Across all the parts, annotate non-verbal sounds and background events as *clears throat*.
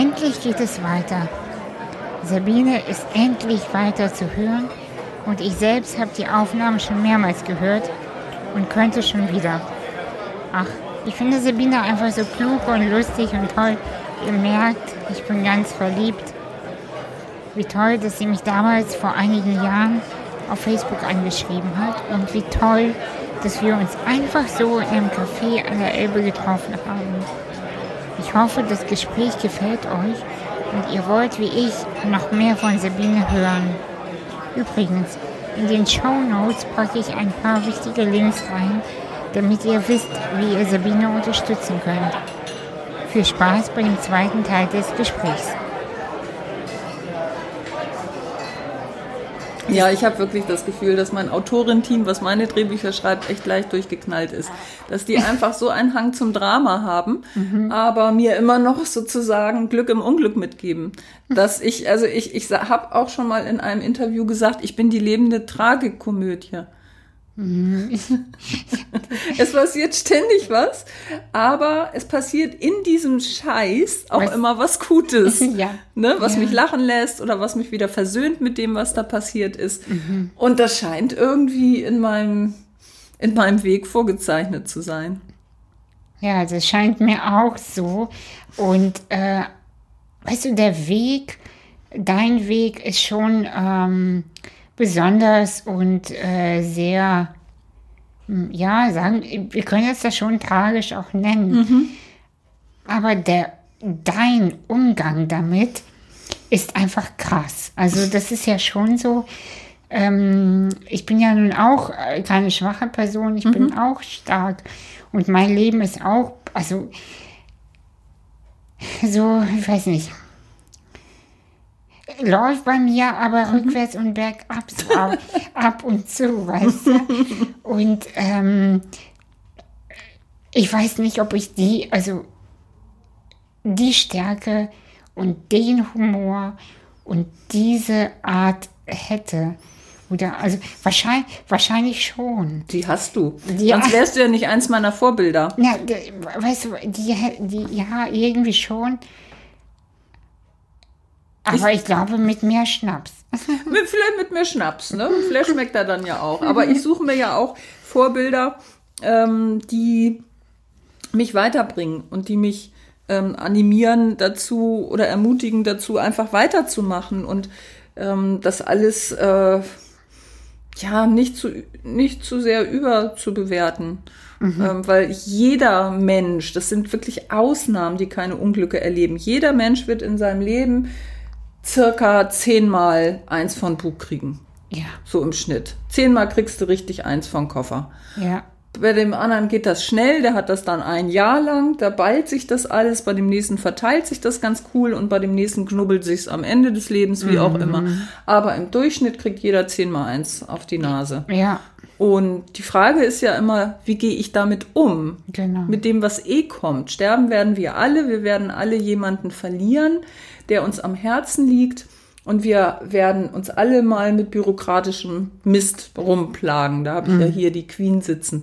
Endlich geht es weiter. Sabine ist endlich weiter zu hören und ich selbst habe die Aufnahmen schon mehrmals gehört und könnte schon wieder. Ach, ich finde Sabine einfach so klug und lustig und toll. Ihr merkt, ich bin ganz verliebt. Wie toll, dass sie mich damals vor einigen Jahren auf Facebook angeschrieben hat und wie toll, dass wir uns einfach so in einem Café an der Elbe getroffen haben. Ich hoffe, das Gespräch gefällt euch und ihr wollt wie ich noch mehr von Sabine hören. Übrigens, in den Show Notes packe ich ein paar wichtige Links rein, damit ihr wisst, wie ihr Sabine unterstützen könnt. Viel Spaß bei dem zweiten Teil des Gesprächs. Ja, ich habe wirklich das Gefühl, dass mein Autorenteam, was meine Drehbücher schreibt, echt leicht durchgeknallt ist. Dass die einfach so einen Hang zum Drama haben, mhm. aber mir immer noch sozusagen Glück im Unglück mitgeben. Dass ich, also ich, ich habe auch schon mal in einem Interview gesagt, ich bin die lebende Tragikomödie. *laughs* es passiert ständig was, aber es passiert in diesem Scheiß auch was? immer was Gutes. *laughs* ja. Ne, was ja. mich lachen lässt oder was mich wieder versöhnt mit dem, was da passiert ist. Mhm. Und das scheint irgendwie in meinem, in meinem Weg vorgezeichnet zu sein. Ja, das scheint mir auch so. Und äh, weißt du, der Weg, dein Weg ist schon. Ähm, besonders und äh, sehr, hm, ja, sagen, wir können jetzt das schon tragisch auch nennen. Mhm. Aber der, dein Umgang damit ist einfach krass. Also das ist ja schon so, ähm, ich bin ja nun auch keine schwache Person, ich mhm. bin auch stark. Und mein Leben ist auch, also so, ich weiß nicht, läuft bei mir aber mhm. rückwärts und bergab so ab, ab und zu, weißt du? Und ähm, ich weiß nicht, ob ich die, also die Stärke und den Humor und diese Art hätte. Oder, also wahrscheinlich, wahrscheinlich schon. Die hast du. Die, Sonst wärst du ja nicht eins meiner Vorbilder. Na, weißt du, die, die, ja, irgendwie schon. Aber ich, ich glaube mit mehr Schnaps. *laughs* mit, vielleicht mit mehr Schnaps, ne? Vielleicht schmeckt er dann ja auch. Aber ich suche mir ja auch Vorbilder, ähm, die mich weiterbringen und die mich ähm, animieren dazu oder ermutigen dazu, einfach weiterzumachen und ähm, das alles äh, ja nicht zu, nicht zu sehr überzubewerten. Mhm. Ähm, weil jeder Mensch, das sind wirklich Ausnahmen, die keine Unglücke erleben. Jeder Mensch wird in seinem Leben circa zehnmal eins von Bug kriegen. Ja. So im Schnitt. Zehnmal kriegst du richtig eins von Koffer. Ja. Bei dem anderen geht das schnell, der hat das dann ein Jahr lang, da ballt sich das alles, bei dem nächsten verteilt sich das ganz cool und bei dem nächsten knubbelt sich's am Ende des Lebens, wie mhm. auch immer. Aber im Durchschnitt kriegt jeder zehnmal eins auf die Nase. Ja. Und die Frage ist ja immer, wie gehe ich damit um? Genau. Mit dem, was eh kommt. Sterben werden wir alle, wir werden alle jemanden verlieren der uns am Herzen liegt. Und wir werden uns alle mal mit bürokratischem Mist rumplagen. Da habe ich mhm. ja hier die Queen sitzen.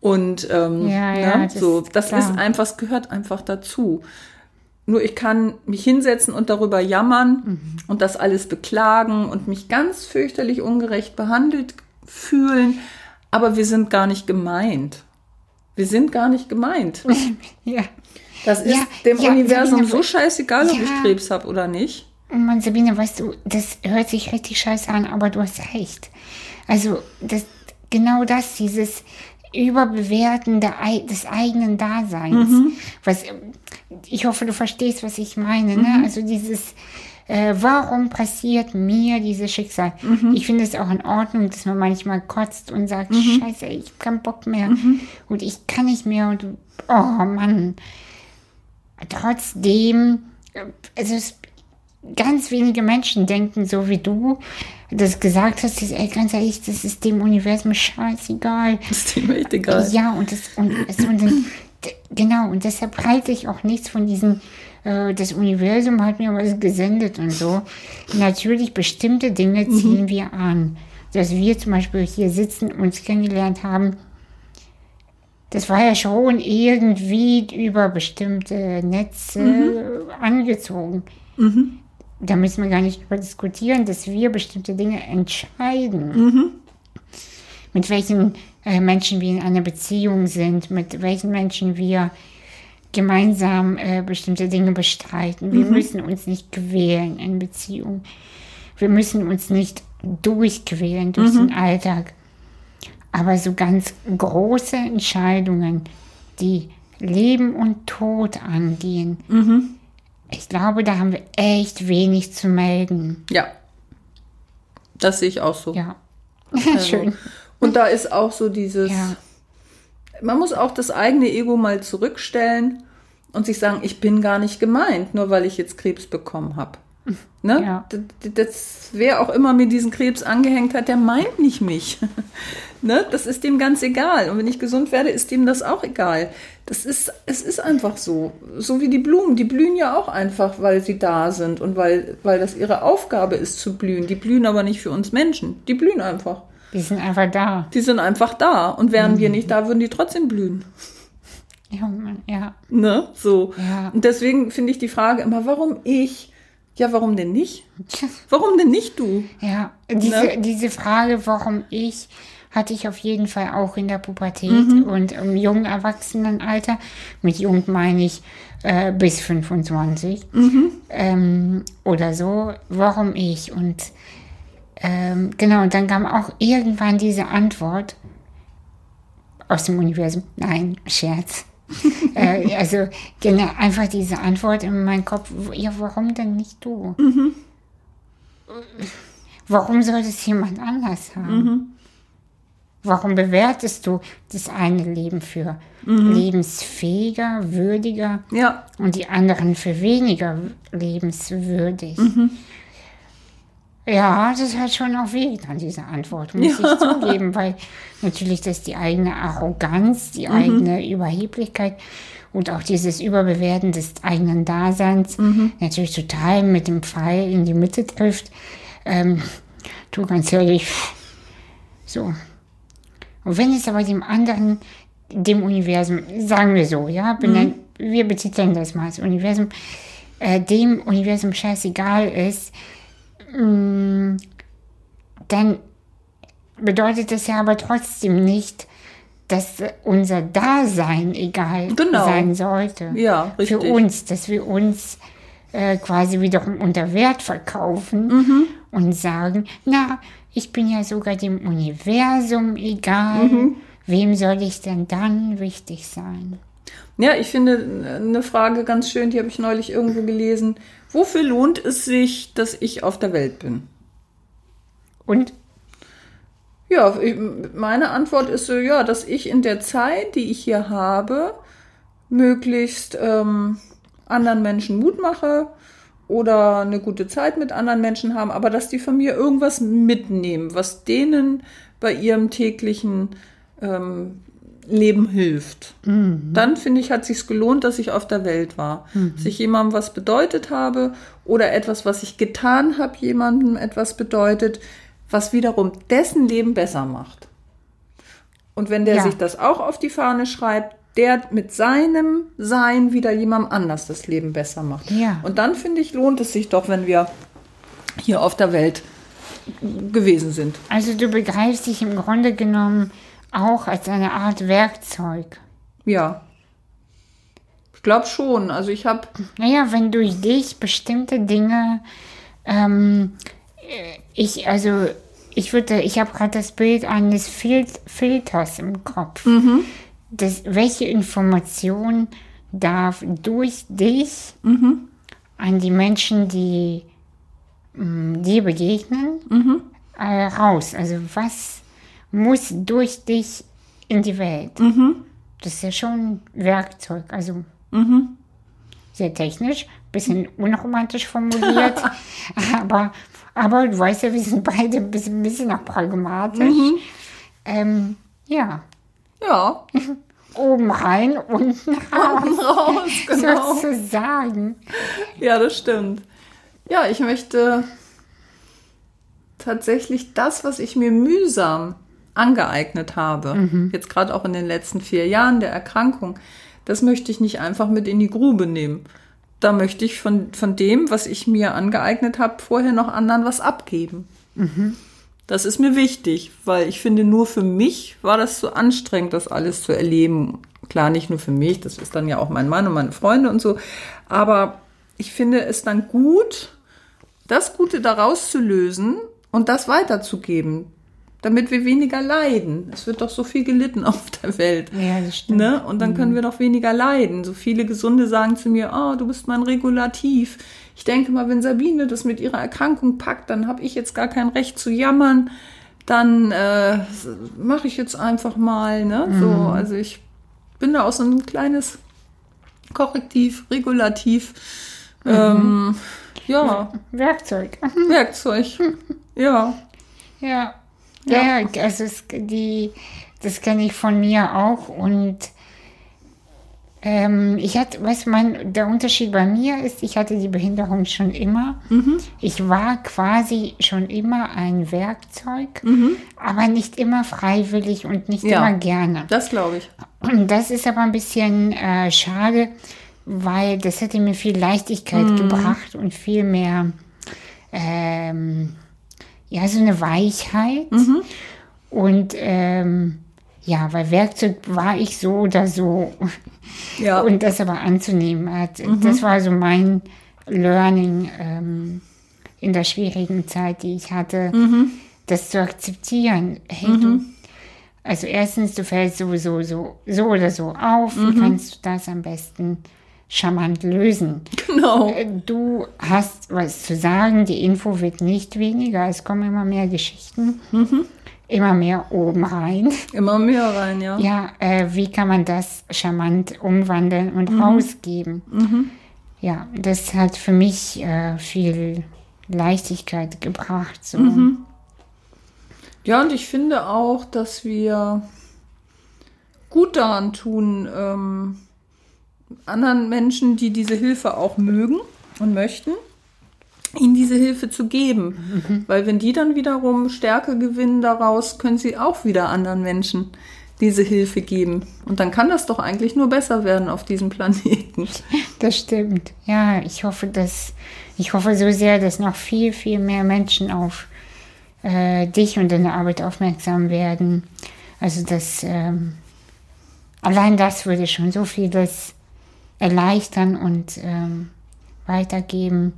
Und ähm, ja, ja, ne, das so, das klar. ist einfach, es gehört einfach dazu. Nur ich kann mich hinsetzen und darüber jammern mhm. und das alles beklagen und mich ganz fürchterlich ungerecht behandelt fühlen. Aber wir sind gar nicht gemeint. Wir sind gar nicht gemeint. *laughs* ja. Das ist ja, dem ja, Universum Sabine, so scheißegal, ob ja. ich Krebs habe oder nicht. Mann, Sabine, weißt du, das hört sich richtig scheiße an, aber du hast recht. Also, das, genau das, dieses Überbewerten der, des eigenen Daseins. Mhm. Was, ich hoffe, du verstehst, was ich meine. Ne? Mhm. Also dieses, äh, warum passiert mir dieses Schicksal? Mhm. Ich finde es auch in Ordnung, dass man manchmal kotzt und sagt, mhm. scheiße, ich habe keinen Bock mehr mhm. und ich kann nicht mehr und oh Mann trotzdem, also es, ganz wenige Menschen denken so wie du, das gesagt hast, ist, ey, ganz ehrlich, das ist dem Universum scheißegal. Das ist dem echt egal. Ja, und das, und, also, und genau, und deshalb halte ich auch nichts von diesen, äh, das Universum hat mir was gesendet und so. Natürlich, bestimmte Dinge mhm. ziehen mhm. wir an. Dass wir zum Beispiel hier sitzen, uns kennengelernt haben, das war ja schon irgendwie über bestimmte Netze Mhm. angezogen. Da müssen wir gar nicht drüber diskutieren, dass wir bestimmte Dinge entscheiden. Mhm. Mit welchen äh, Menschen wir in einer Beziehung sind, mit welchen Menschen wir gemeinsam äh, bestimmte Dinge bestreiten. Wir müssen uns nicht quälen in Beziehung. Wir müssen uns nicht durchquälen durch den Alltag. Aber so ganz große Entscheidungen, die Leben und Tod angehen, ich glaube, da haben wir echt wenig zu melden. Ja. Das sehe ich auch so. Ja. *laughs* Also, Schön. Und da ist auch so dieses, Ja. man muss auch das eigene Ego mal zurückstellen und sich sagen, ich bin gar nicht gemeint, nur weil ich jetzt Krebs bekommen habe. Ne? Ja. D- d- Das, wer auch immer mir diesen Krebs angehängt hat, der meint nicht mich. *laughs* ne? Das ist dem ganz egal. Und wenn ich gesund werde, ist dem das auch egal. Das ist, es ist einfach so. So wie die Blumen. Die blühen ja auch einfach, weil sie da sind und weil, weil das ihre Aufgabe ist zu blühen. Die blühen aber nicht für uns Menschen. Die blühen einfach. Die sind einfach da. Die sind einfach da. Und wären wir nicht da, würden die trotzdem blühen. Ja, ja. Ne? So. Ja. Und deswegen finde ich die Frage immer, warum ich? Ja, warum denn nicht? Warum denn nicht du? Ja, diese, Ne? diese Frage, warum ich, hatte ich auf jeden Fall auch in der Pubertät Mhm. und im jungen Erwachsenenalter. Mit jung meine ich äh, bis 25 Mhm. ähm, oder so. Warum ich? Und ähm, genau, und dann kam auch irgendwann diese Antwort aus dem Universum. Nein, Scherz. *laughs* äh, also genau, einfach diese Antwort in meinem Kopf. Ja, warum denn nicht du? Warum soll das jemand anders haben? Warum bewertest du das eine Leben für lebensfähiger, würdiger Ja, und die anderen für weniger lebenswürdig? Ja, das hat schon auch wehgetan, diese Antwort, muss ich zugeben, weil natürlich das die eigene Arroganz, die eigene Überheblichkeit und auch dieses Überbewerten des eigenen Daseins natürlich total mit dem Pfeil in die Mitte trifft. Ähm, du ganz ehrlich, so. Und wenn es aber dem anderen, dem Universum, sagen wir so, ja, benennen, wir betiteln das mal als Universum, äh, dem Universum scheißegal ist, dann bedeutet das ja aber trotzdem nicht, dass unser Dasein egal Genau. sein sollte. Ja, Für richtig. uns, dass wir uns äh, quasi wiederum unter Wert verkaufen Mhm. und sagen, na, ich bin ja sogar dem Universum egal. Mhm. Wem soll ich denn dann wichtig sein? Ja, ich finde eine Frage ganz schön, die habe ich neulich irgendwo gelesen. Wofür lohnt es sich, dass ich auf der Welt bin? Und Ja, meine Antwort ist so, ja, dass ich in der Zeit, die ich hier habe, möglichst ähm, anderen Menschen Mut mache oder eine gute Zeit mit anderen Menschen haben, aber dass die von mir irgendwas mitnehmen, was denen bei ihrem täglichen ähm, Leben hilft. Dann finde ich, hat sich's gelohnt, dass ich auf der Welt war. Dass ich jemandem was bedeutet habe oder etwas, was ich getan habe, jemandem etwas bedeutet, was wiederum dessen Leben besser macht. Und wenn der Ja. sich das auch auf die Fahne schreibt, der mit seinem Sein wieder jemandem anders das Leben besser macht. Ja. Und dann finde ich, lohnt es sich doch, wenn wir hier auf der Welt gewesen sind. also du begreifst dich im Grunde genommen auch als eine Art Werkzeug. Ja. Ich glaube schon. Also ich habe Naja, wenn durch dich bestimmte Dinge, ähm, äh, ich, also, ich würde, ich habe gerade das Bild eines Fil Filters im Kopf. Das, welche Information darf durch dich an die Menschen, die mh, dir begegnen, äh, raus? Also was muss durch dich in die Welt? Das ist ja schon Werkzeug, also sehr technisch, bisschen unromantisch formuliert, *laughs* aber, aber du weißt ja, wir sind beide ein bisschen, ein bisschen auch pragmatisch. Ähm, ja, ja *laughs* oben rein, unten *laughs* raus, raus, genau. sozusagen. Ja, das stimmt. Ja, ich möchte tatsächlich das, was ich mir mühsam angeeignet habe, jetzt gerade auch in den letzten vier Jahren der Erkrankung, das möchte ich nicht einfach mit in die Grube nehmen. Da möchte ich von, von dem, was ich mir angeeignet habe, vorher noch anderen was abgeben. Das ist mir wichtig, weil ich finde, nur für mich war das zu anstrengend, das alles zu erleben. Klar, nicht nur für mich, das ist dann ja auch mein Mann und meine Freunde und so. Aber ich finde es dann gut, das Gute daraus zu lösen und das weiterzugeben, damit wir weniger leiden. Es wird doch so viel gelitten *laughs* auf der Welt. Ja, das stimmt. Ne? Und dann können wir doch weniger leiden. So viele Gesunde sagen zu mir, oh, du bist mein Regulativ. Ich denke mal, wenn Sabine das mit ihrer Erkrankung packt, dann habe ich jetzt gar kein Recht zu jammern. Dann äh, mache ich jetzt einfach mal. Ne? So, also ich bin da auch so ein kleines Korrektiv, Regulativ. Ähm, ja, Werkzeug. *laughs* Werkzeug. Ja. Ja. Ja, ja also es, die, das kenne ich von mir auch und ähm, ich hatte, du, mein, der Unterschied bei mir ist, ich hatte die Behinderung schon immer. Ich war quasi schon immer ein Werkzeug, aber nicht immer freiwillig und nicht Ja. immer gerne. Das glaube ich. Und das ist aber ein bisschen äh, schade, weil das hätte mir viel Leichtigkeit gebracht und viel mehr, ähm, ja, so eine Weichheit. Und ähm, ja, weil Werkzeug war ich so oder so. Ja. Und das aber anzunehmen hat, das war so mein Learning ähm, in der schwierigen Zeit, die ich hatte, das zu akzeptieren. Hey, du, also erstens, du fällst sowieso so, so oder so auf. Wie kannst du das am besten charmant lösen? Genau. Äh, Du hast was zu sagen, die Info wird nicht weniger, es kommen immer mehr Geschichten, immer mehr oben rein. Immer mehr rein, ja. Ja, äh, wie kann man das charmant umwandeln und rausgeben? Ja, das hat für mich äh, viel Leichtigkeit gebracht. So. Ja, und ich finde auch, dass wir gut daran tun, ähm, anderen Menschen, die diese Hilfe auch mögen und möchten, ihnen diese Hilfe zu geben. Weil wenn die dann wiederum Stärke gewinnen daraus, können sie auch wieder anderen Menschen diese Hilfe geben. Und dann kann das doch eigentlich nur besser werden auf diesem *laughs* Planeten. Das stimmt. Ja, ich hoffe, dass ich hoffe so sehr, dass noch viel, viel mehr Menschen auf äh, dich und deine Arbeit aufmerksam werden. Also dass ähm, allein das würde schon so vieles erleichtern und ähm, weitergeben.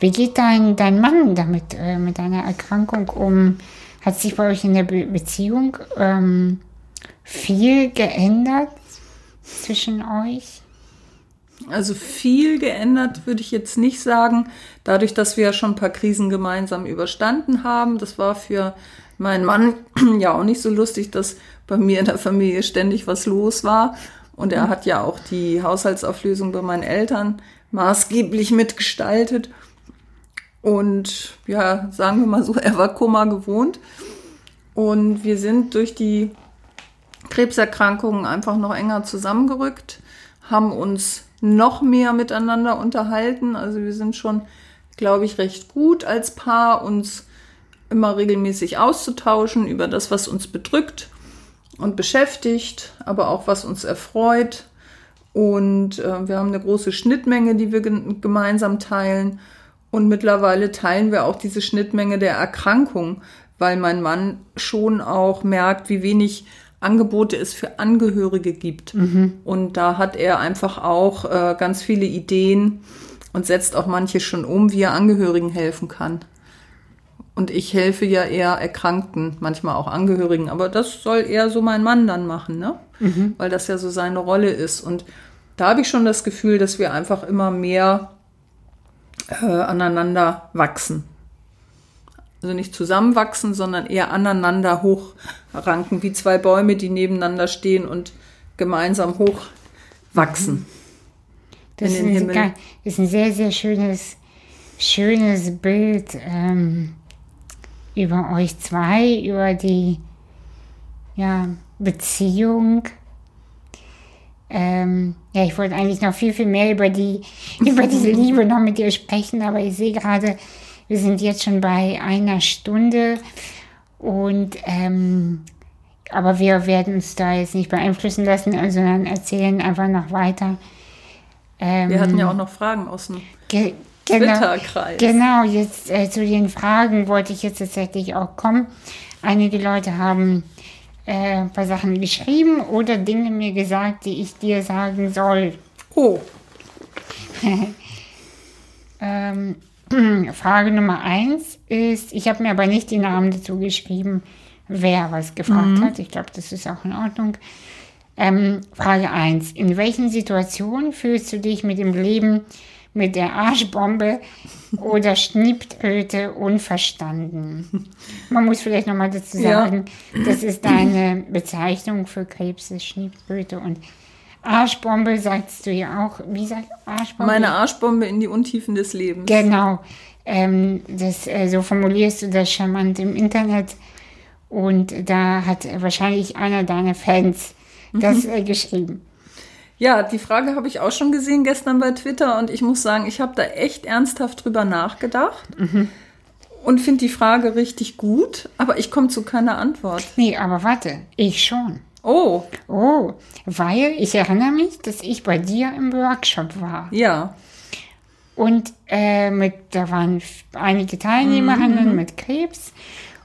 Wie geht dein, dein Mann damit, äh, mit deiner Erkrankung um? Hat sich bei euch in der Be Beziehung ähm, viel geändert zwischen euch? Also viel geändert würde ich jetzt nicht sagen. Dadurch, dass wir ja schon ein paar Krisen gemeinsam überstanden haben. Das war für meinen Mann *clears throat* ja auch nicht so lustig, dass bei mir in der Familie ständig was los war. Und er hat ja auch die Haushaltsauflösung bei meinen Eltern maßgeblich mitgestaltet. Und ja, sagen wir mal so, *laughs* er war Kummer gewohnt. Und wir sind durch die Krebserkrankungen einfach noch enger zusammengerückt, haben uns noch mehr miteinander unterhalten. Also wir sind schon, glaube ich, recht gut als Paar, uns immer regelmäßig auszutauschen über das, was uns bedrückt und beschäftigt, aber auch was uns erfreut. Und äh, wir haben eine große Schnittmenge, die wir gemeinsam teilen. Und mittlerweile teilen wir auch diese Schnittmenge der Erkrankung, weil mein Mann schon auch merkt, wie wenig Angebote es für Angehörige gibt. Und da hat er einfach auch äh, ganz viele Ideen und setzt auch manche schon um, wie er Angehörigen helfen kann. Und ich helfe ja eher Erkrankten, manchmal auch Angehörigen. Aber das soll eher so mein Mann dann machen, ne? Weil das ja so seine Rolle ist. Und da habe ich schon das Gefühl, dass wir einfach immer mehr äh, aneinander wachsen. Also nicht zusammenwachsen, sondern eher aneinander hochranken, wie zwei Bäume, die nebeneinander stehen und gemeinsam hochwachsen. Das in den ist, ein, ga- ist ein sehr, sehr schönes, schönes Bild ähm, über euch zwei, über die ja, Beziehung. Ähm, ja, ich wollte eigentlich noch viel, viel mehr über die, *laughs* über diese Liebe noch mit dir sprechen, aber ich sehe gerade, wir sind jetzt schon bei einer Stunde und ähm, aber wir werden uns da jetzt nicht beeinflussen lassen, sondern erzählen einfach noch weiter. Ähm, Wir hatten ja auch noch Fragen aus dem ge Twitter-Kreis. genau, jetzt äh, zu den Fragen wollte ich jetzt tatsächlich auch kommen. Einige Leute haben äh, ein paar Sachen geschrieben oder Dinge mir gesagt, die ich dir sagen soll. Oh, *laughs* Ähm, *clears throat* Frage Nummer eins ist, ich habe mir aber nicht die Namen dazu geschrieben, wer was gefragt hat. Ich glaube, das ist auch in Ordnung. Ähm, Frage eins: In welchen Situationen fühlst du dich mit dem Leben mit der Arschbombe oder Schnieptröte unverstanden? Man muss vielleicht nochmal dazu Ja. sagen, das ist deine Bezeichnung für Krebs, ist Schnieptröte und Arschbombe sagst du ja auch. Wie sagt Arschbombe? meine Arschbombe in die Untiefen des Lebens. Genau. Ähm, das, äh, so formulierst du das charmant im Internet. Und da hat wahrscheinlich einer deiner Fans das Mhm. äh, geschrieben. Ja, die Frage habe ich auch schon gesehen gestern bei Twitter und ich muss sagen, ich habe da echt ernsthaft drüber nachgedacht und finde die Frage richtig gut, aber ich komme zu keiner Antwort. Nee, aber warte, ich schon. Oh, Oh, weil ich erinnere mich, dass ich bei dir im Workshop war. ja. Und äh, mit, da waren einige Teilnehmerinnen mit Krebs.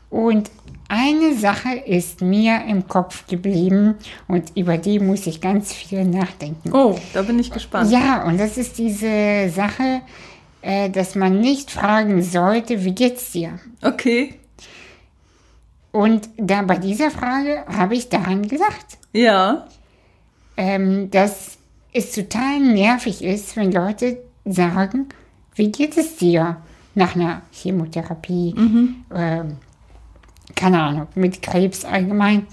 Und eine Sache ist mir im Kopf geblieben und über die muss ich ganz viel nachdenken. Oh, da bin ich gespannt. Ja, und das ist diese Sache, äh, dass man nicht fragen sollte, wie geht's dir? Okay. Und da bei dieser Frage habe ich daran gedacht, Ja. ähm, dass es total nervig ist, wenn Leute sagen, wie geht es dir nach einer Chemotherapie, ähm, keine Ahnung, mit Krebs allgemein.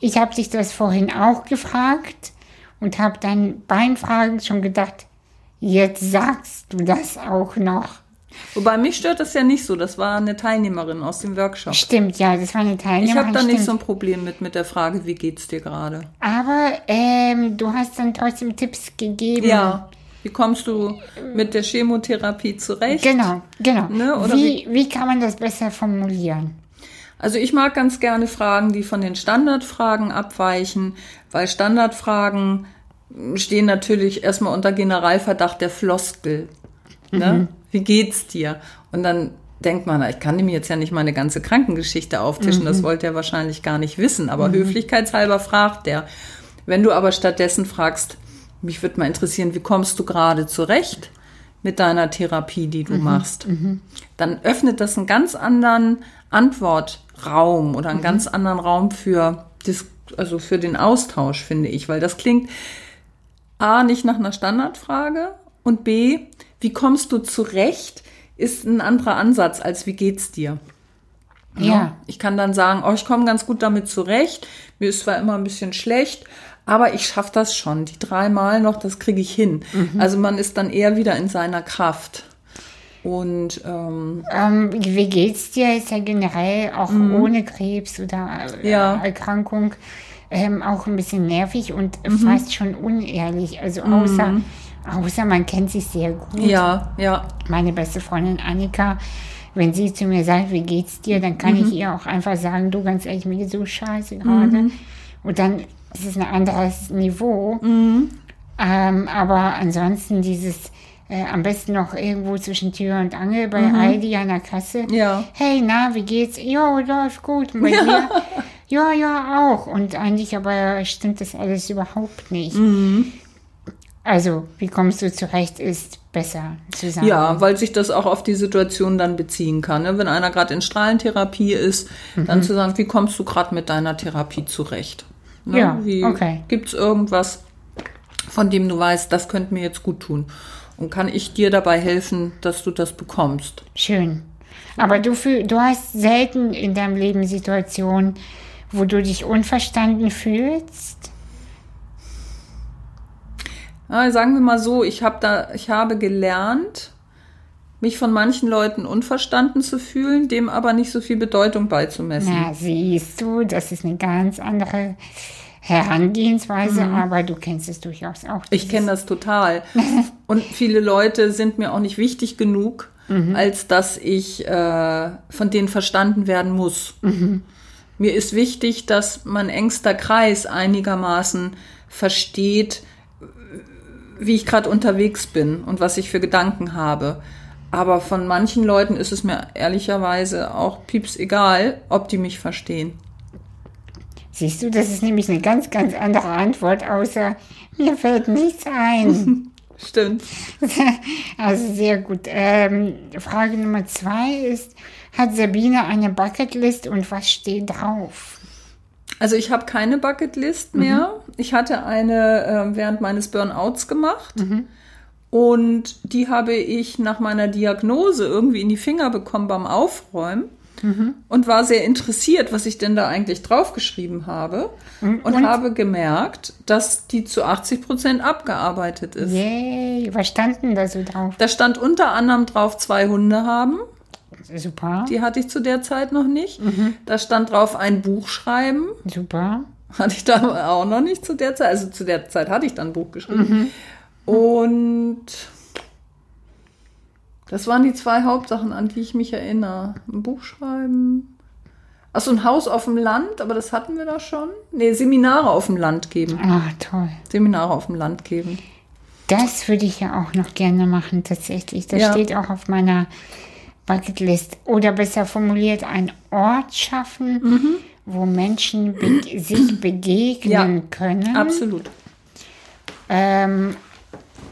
Ich habe dich das vorhin auch gefragt und habe dann beim Fragen schon gedacht, jetzt sagst du das auch noch. Wobei mich stört das ja nicht so. Das war eine Teilnehmerin aus dem Workshop. Stimmt, ja, das war eine Ich Teilnehmerin. habe da nicht stimmt. so ein Problem mit, mit der Frage, wie geht's dir gerade? Aber ähm, du hast dann trotzdem Tipps gegeben. Ja. Wie kommst du mit der Chemotherapie zurecht? Genau, genau. Ne, oder wie, wie kann man das besser formulieren? Also ich mag ganz gerne Fragen, die von den Standardfragen abweichen, weil Standardfragen stehen natürlich erstmal unter Generalverdacht der Floskel. Ne? Wie geht's dir? Und dann denkt man, ich kann dem jetzt ja nicht meine ganze Krankengeschichte auftischen, das wollte er wahrscheinlich gar nicht wissen, aber höflichkeitshalber fragt er. Wenn du aber stattdessen fragst, mich würde mal interessieren, wie kommst du gerade zurecht mit deiner Therapie, die du machst, dann öffnet das einen ganz anderen Antwortraum oder einen ganz anderen Raum für, also für den Austausch, finde ich, weil das klingt A, nicht nach einer Standardfrage und B, wie kommst du zurecht, ist ein anderer Ansatz als wie geht's dir. Ja. Ich kann dann sagen, oh, ich komme ganz gut damit zurecht. Mir ist zwar immer ein bisschen schlecht, aber ich schaffe das schon. Die dreimal noch, das kriege ich hin. Mhm. Also man ist dann eher wieder in seiner Kraft. Und ähm, Ähm, wie geht's dir? Ist ja generell auch ohne Krebs oder äh, Mhm. Ja. Erkrankung ähm, auch ein bisschen nervig und Mhm. fast schon unehrlich. Also außer, außer man kennt sich sehr gut. ja, ja, Meine beste Freundin Annika, wenn sie zu mir sagt, wie geht's dir, dann kann Mhm. ich ihr auch einfach sagen, du ganz ehrlich, mir geht's so scheiße gerade. Und dann ist es ein anderes Niveau. Mhm. Ähm, aber ansonsten dieses äh, am besten noch irgendwo zwischen Tür und Angel bei Mhm. Aldi an der Kasse. Ja. Hey, na, wie geht's? Jo, läuft gut. Und bei dir? *laughs* Ja, ja, auch. Und eigentlich aber stimmt das alles überhaupt nicht. Mhm. Also, wie kommst du zurecht, ist besser zu sagen. Ja, weil sich das auch auf die Situation dann beziehen kann. Ne? Wenn einer gerade in Strahlentherapie ist, Mhm. dann zu sagen, wie kommst du gerade mit deiner Therapie zurecht? Ne? Ja, wie, okay. Gibt es irgendwas, von dem du weißt, das könnte mir jetzt gut tun? Und kann ich dir dabei helfen, dass du das bekommst? Schön. Aber du, fühl, du hast selten in deinem Leben Situationen, wo du dich unverstanden fühlst. Ja, sagen wir mal so, ich habe da, ich habe gelernt, mich von manchen Leuten unverstanden zu fühlen, dem aber nicht so viel Bedeutung beizumessen. Na, siehst du, das ist eine ganz andere Herangehensweise, aber du kennst es durchaus auch. Mhm. Ich kenne das total. *laughs* Und viele Leute sind mir auch nicht wichtig genug, als dass ich äh, von denen verstanden werden muss. mir ist wichtig, dass mein engster Kreis einigermaßen versteht, wie ich gerade unterwegs bin und was ich für Gedanken habe. Aber von manchen Leuten ist es mir ehrlicherweise auch pieps egal, ob die mich verstehen. Siehst du, das ist nämlich eine ganz, ganz andere Antwort, außer mir fällt nichts ein. *laughs* Stimmt. Also sehr gut. Ähm, Frage Nummer zwei ist, hat Sabine eine Bucketlist und was steht drauf? Also ich habe keine Bucketlist mehr. Mhm. Ich hatte eine äh, während meines Burnouts gemacht. Mhm. Und die habe ich nach meiner Diagnose irgendwie in die Finger bekommen beim Aufräumen mhm. und war sehr interessiert, was ich denn da eigentlich draufgeschrieben habe. Mhm. Und, und, habe gemerkt, dass die zu 80 Prozent abgearbeitet ist. Yay, was stand denn da so drauf? Da stand unter anderem drauf, zwei Hunde haben. Super. Die hatte ich zu der Zeit noch nicht. Mhm. Da stand drauf, ein Buch schreiben. Super. Hatte ich da auch noch nicht zu der Zeit. Also zu der Zeit hatte ich dann ein Buch geschrieben. Mhm. Und das waren die zwei Hauptsachen, an die ich mich erinnere. Ein Buch schreiben. Achso, ein Haus auf dem Land, aber das hatten wir da schon. Nee, Seminare auf dem Land geben. Ah, toll. Seminare auf dem Land geben. Das würde ich ja auch noch gerne machen, tatsächlich. Das ja. steht auch auf meiner Bucketlist. Oder besser formuliert, einen Ort schaffen, mhm. wo Menschen be sich *clears throat* begegnen ja, können. Absolut. Ähm,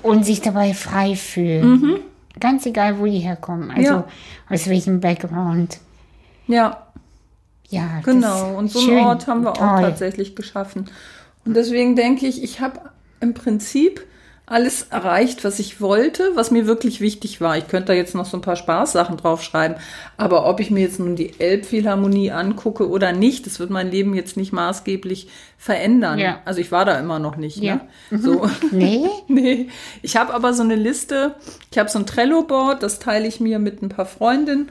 und sich dabei frei fühlen. Mhm. Ganz egal, wo die herkommen. Also ja. aus welchem Background. Ja. Ja, genau. Und so einen Ort haben wir toll. auch tatsächlich geschaffen. Und deswegen denke ich, ich habe im Prinzip alles erreicht, was ich wollte, was mir wirklich wichtig war. Ich könnte da jetzt noch so ein paar Spaßsachen draufschreiben, aber ob ich mir jetzt nun die Elbphilharmonie angucke oder nicht, das wird mein Leben jetzt nicht maßgeblich verändern. Ja. Also ich war da immer noch nicht. Ja. Ne? So. *laughs* Nee? *laughs* nee. Ich habe aber so eine Liste, ich habe so ein Trello-Board, das teile ich mir mit ein paar Freundinnen.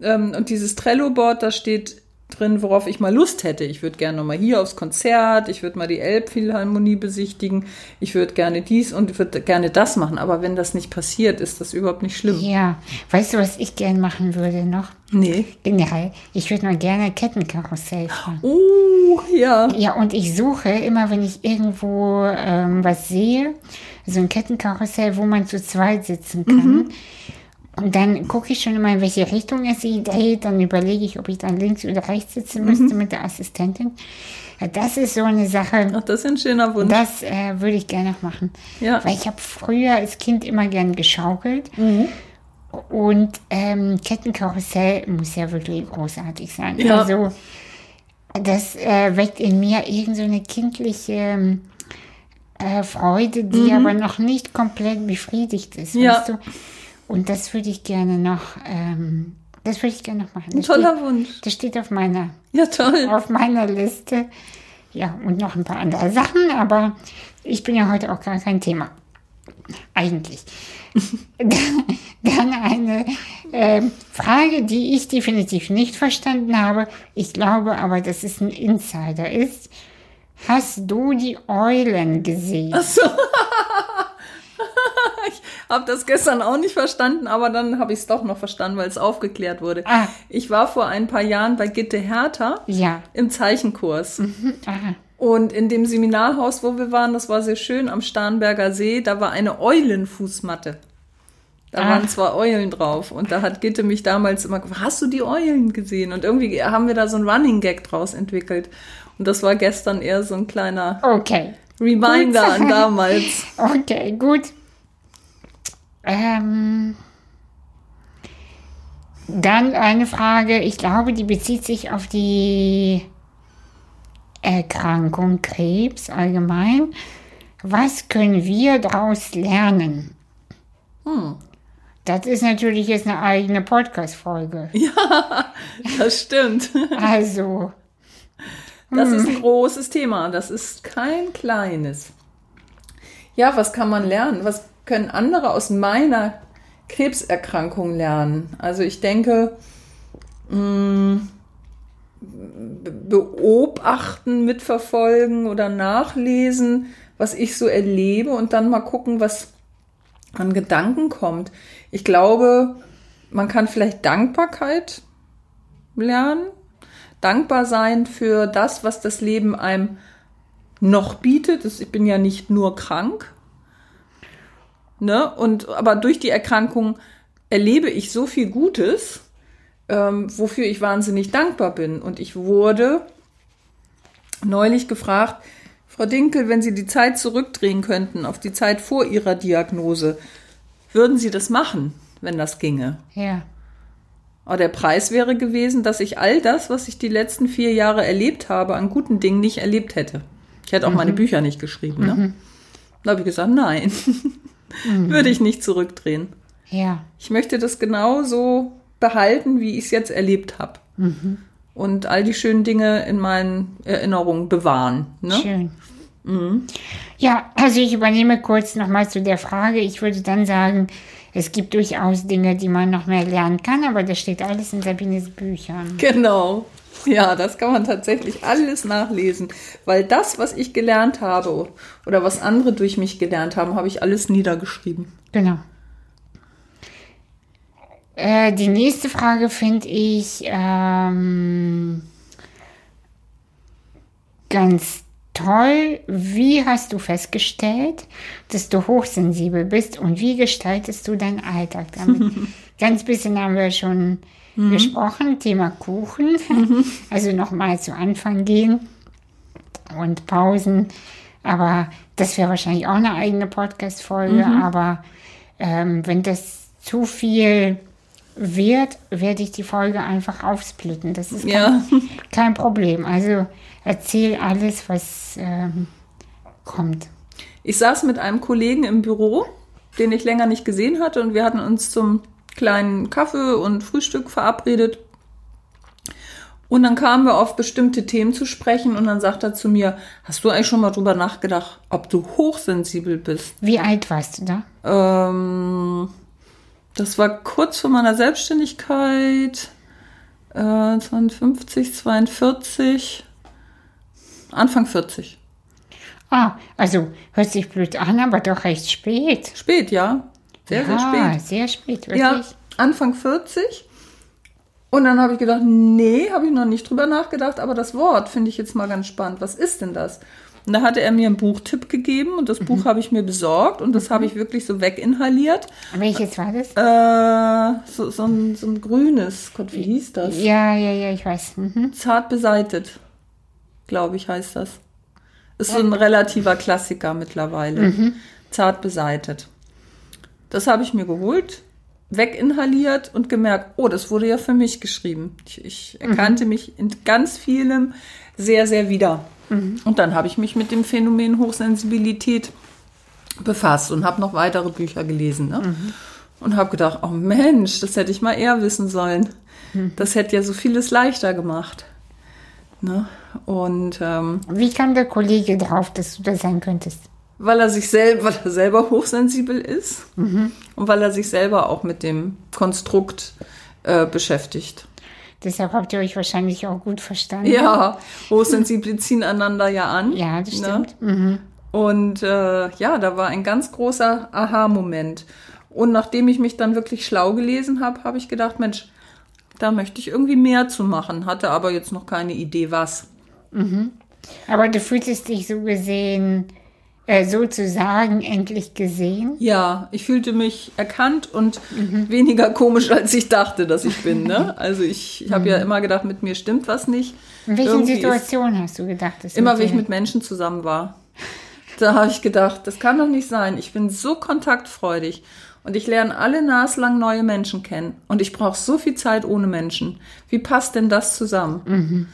Ähm, und dieses Trello-Board, da steht drin, worauf ich mal Lust hätte. Ich würde gerne nochmal hier aufs Konzert, ich würde mal die Elbphilharmonie besichtigen, ich würde gerne dies und würde gerne das machen. Aber wenn das nicht passiert, ist das überhaupt nicht schlimm. Ja, weißt du, was ich gerne machen würde noch? Nee. Generell, ich würde mal gerne Kettenkarussell fahren. Oh, ja. Ja, und ich suche immer, wenn ich irgendwo ähm, was sehe, so ein Kettenkarussell, wo man zu zweit sitzen kann. Mhm. Und dann gucke ich schon immer, in welche Richtung es geht. Dann überlege ich, ob ich dann links oder rechts sitzen müsste mhm. mit der Assistentin. Das ist so eine Sache. Ach, das ist ein schöner Wunsch. Das äh, würde ich gerne noch machen. Ja. Weil ich habe früher als Kind immer gern geschaukelt. Mhm. Und ähm, Kettenkarussell muss ja wirklich großartig sein. Ja. Also, das äh, weckt in mir irgend so eine kindliche äh, Freude, die mhm. aber noch nicht komplett befriedigt ist. Ja. Weißt du? Und das würde ich gerne noch, ähm, das würde ich gerne noch machen. Das toller steht, Wunsch. Das steht auf meiner, ja, toll. auf meiner Liste. Ja, und noch ein paar andere Sachen, aber ich bin ja heute auch gar kein Thema. Eigentlich. *laughs* Dann eine äh, Frage, die ich definitiv nicht verstanden habe. Ich glaube aber, dass es ein Insider ist. Hast du die Eulen gesehen? Ach so. Habe das gestern auch nicht verstanden, aber dann habe ich es doch noch verstanden, weil es aufgeklärt wurde. Ah. Ich war vor ein paar Jahren bei Gitte Hertha ja. im Zeichenkurs. Mhm. Und in dem Seminarhaus, wo wir waren, das war sehr schön, am Starnberger See, da war eine Eulenfußmatte. Da Ach. waren zwei Eulen drauf. Und da hat Gitte mich damals immer gefragt, hast du die Eulen gesehen? Und irgendwie haben wir da so ein Running Gag draus entwickelt. Und das war gestern eher so ein kleiner okay. Reminder gut. an damals. *laughs* Okay, gut. Ähm, dann eine Frage, ich glaube, die bezieht sich auf die Erkrankung Krebs allgemein. Was können wir daraus lernen? Hm. Das ist natürlich jetzt eine eigene Podcast-Folge. *laughs* Ja, das stimmt. Also. Das ist ein hm. großes Thema. Das ist kein kleines. Ja, was kann man lernen? Was können andere aus meiner Krebserkrankung lernen? Also ich denke, mh, mm, beobachten, mitverfolgen oder nachlesen, was ich so erlebe und dann mal gucken, was an Gedanken kommt. Ich glaube, man kann vielleicht Dankbarkeit lernen. dankbar sein für das, was das Leben einem noch bietet. Ich bin ja nicht nur krank. Ne? Und aber durch die Erkrankung erlebe ich so viel Gutes, ähm, wofür ich wahnsinnig dankbar bin. Und ich wurde neulich gefragt, Frau Dinkel, wenn Sie die Zeit zurückdrehen könnten auf die Zeit vor Ihrer Diagnose, würden Sie das machen, wenn das ginge? Ja. Aber der Preis wäre gewesen, dass ich all das, was ich die letzten vier Jahre erlebt habe, an guten Dingen nicht erlebt hätte. Ich hätte auch meine Bücher nicht geschrieben. Ne? Da habe ich gesagt, nein, *laughs* würde ich nicht zurückdrehen. Ja. Ich möchte das genauso behalten, wie ich es jetzt erlebt habe. Und all die schönen Dinge in meinen Erinnerungen bewahren. Ne? Schön. Ja, also ich übernehme kurz nochmal zu der Frage. Ich würde dann sagen, es gibt durchaus Dinge, die man noch mehr lernen kann, aber das steht alles in Sabines Büchern. Genau. Ja, das kann man tatsächlich alles nachlesen, weil das, was ich gelernt habe oder was andere durch mich gelernt haben, habe ich alles niedergeschrieben. Genau. Äh, die nächste Frage finde ich ähm, ganz toll. Wie hast du festgestellt, dass du hochsensibel bist und wie gestaltest du deinen Alltag damit? *laughs* ganz bisschen haben wir schon gesprochen, Thema Kuchen. *laughs* Also nochmal zu Anfang gehen und Pausen. Aber das wäre wahrscheinlich auch eine eigene Podcast-Folge. Aber ähm, wenn das zu viel wird, werde ich die Folge einfach aufsplitten. Das ist kein, Ja. kein Problem. Also erzähl alles, was ähm, kommt. Ich saß mit einem Kollegen im Büro, den ich länger nicht gesehen hatte, und wir hatten uns zum kleinen Kaffee und Frühstück verabredet. Und dann kamen wir auf bestimmte Themen zu sprechen und dann sagt er zu mir, hast du eigentlich schon mal drüber nachgedacht, ob du hochsensibel bist? Wie alt warst du da? Ähm, das war kurz vor meiner Selbstständigkeit, äh, 52, 42, Anfang 40. Ah, also hört sich blöd an, aber doch recht spät. Spät, ja. Sehr, sehr ja, spät. sehr spät, wirklich. Ja, Anfang 40. Und dann habe ich gedacht, nee, habe ich noch nicht drüber nachgedacht, aber das Wort finde ich jetzt mal ganz spannend. Was ist denn das? Und da hatte er mir einen Buchtipp gegeben und das Buch habe ich mir besorgt und das habe ich wirklich so weginhaliert. Welches war das? Äh, so, so, ein, so ein grünes, Gott, wie hieß das? Ja, ja, ja, ich weiß. Mhm. Zart beseitet, glaube ich, heißt das. Ist so ein relativer Klassiker mittlerweile. Zart beseitet. Das habe ich mir geholt, weginhaliert und gemerkt, oh, das wurde ja für mich geschrieben. Ich, ich erkannte mich in ganz vielem sehr, sehr wieder. Und dann habe ich mich mit dem Phänomen Hochsensibilität befasst und habe noch weitere Bücher gelesen. Ne? Und habe gedacht, oh Mensch, das hätte ich mal eher wissen sollen. Das hätte ja so vieles leichter gemacht. Ne? Und ähm, Wie kam der Kollege drauf, dass du das sein könntest? weil er sich selber, *laughs* weil er selber hochsensibel ist und weil er sich selber auch mit dem Konstrukt äh, beschäftigt. Deshalb habt ihr euch wahrscheinlich auch gut verstanden. Ja, Hochsensible *laughs* ziehen einander ja an. Ja, das ne? stimmt. Mhm. Und äh, ja, da war ein ganz großer Aha-Moment. Und nachdem ich mich dann wirklich schlau gelesen habe, habe ich gedacht, Mensch, da möchte ich irgendwie mehr zu machen, hatte aber jetzt noch keine Idee, was. Aber du fühltest dich so gesehen, äh, sozusagen endlich gesehen. Ja, ich fühlte mich erkannt und weniger komisch, als ich dachte, dass ich bin. Ne? *laughs* Also ich, ich habe ja immer gedacht, mit mir stimmt was nicht. In welchen Irgendwie Situationen hast du gedacht, dass Immer wenn ich mit Menschen zusammen war. Da habe ich gedacht, das kann doch nicht sein. Ich bin so kontaktfreudig und ich lerne alle naslang neue Menschen kennen. Und ich brauche so viel Zeit ohne Menschen. Wie passt denn das zusammen?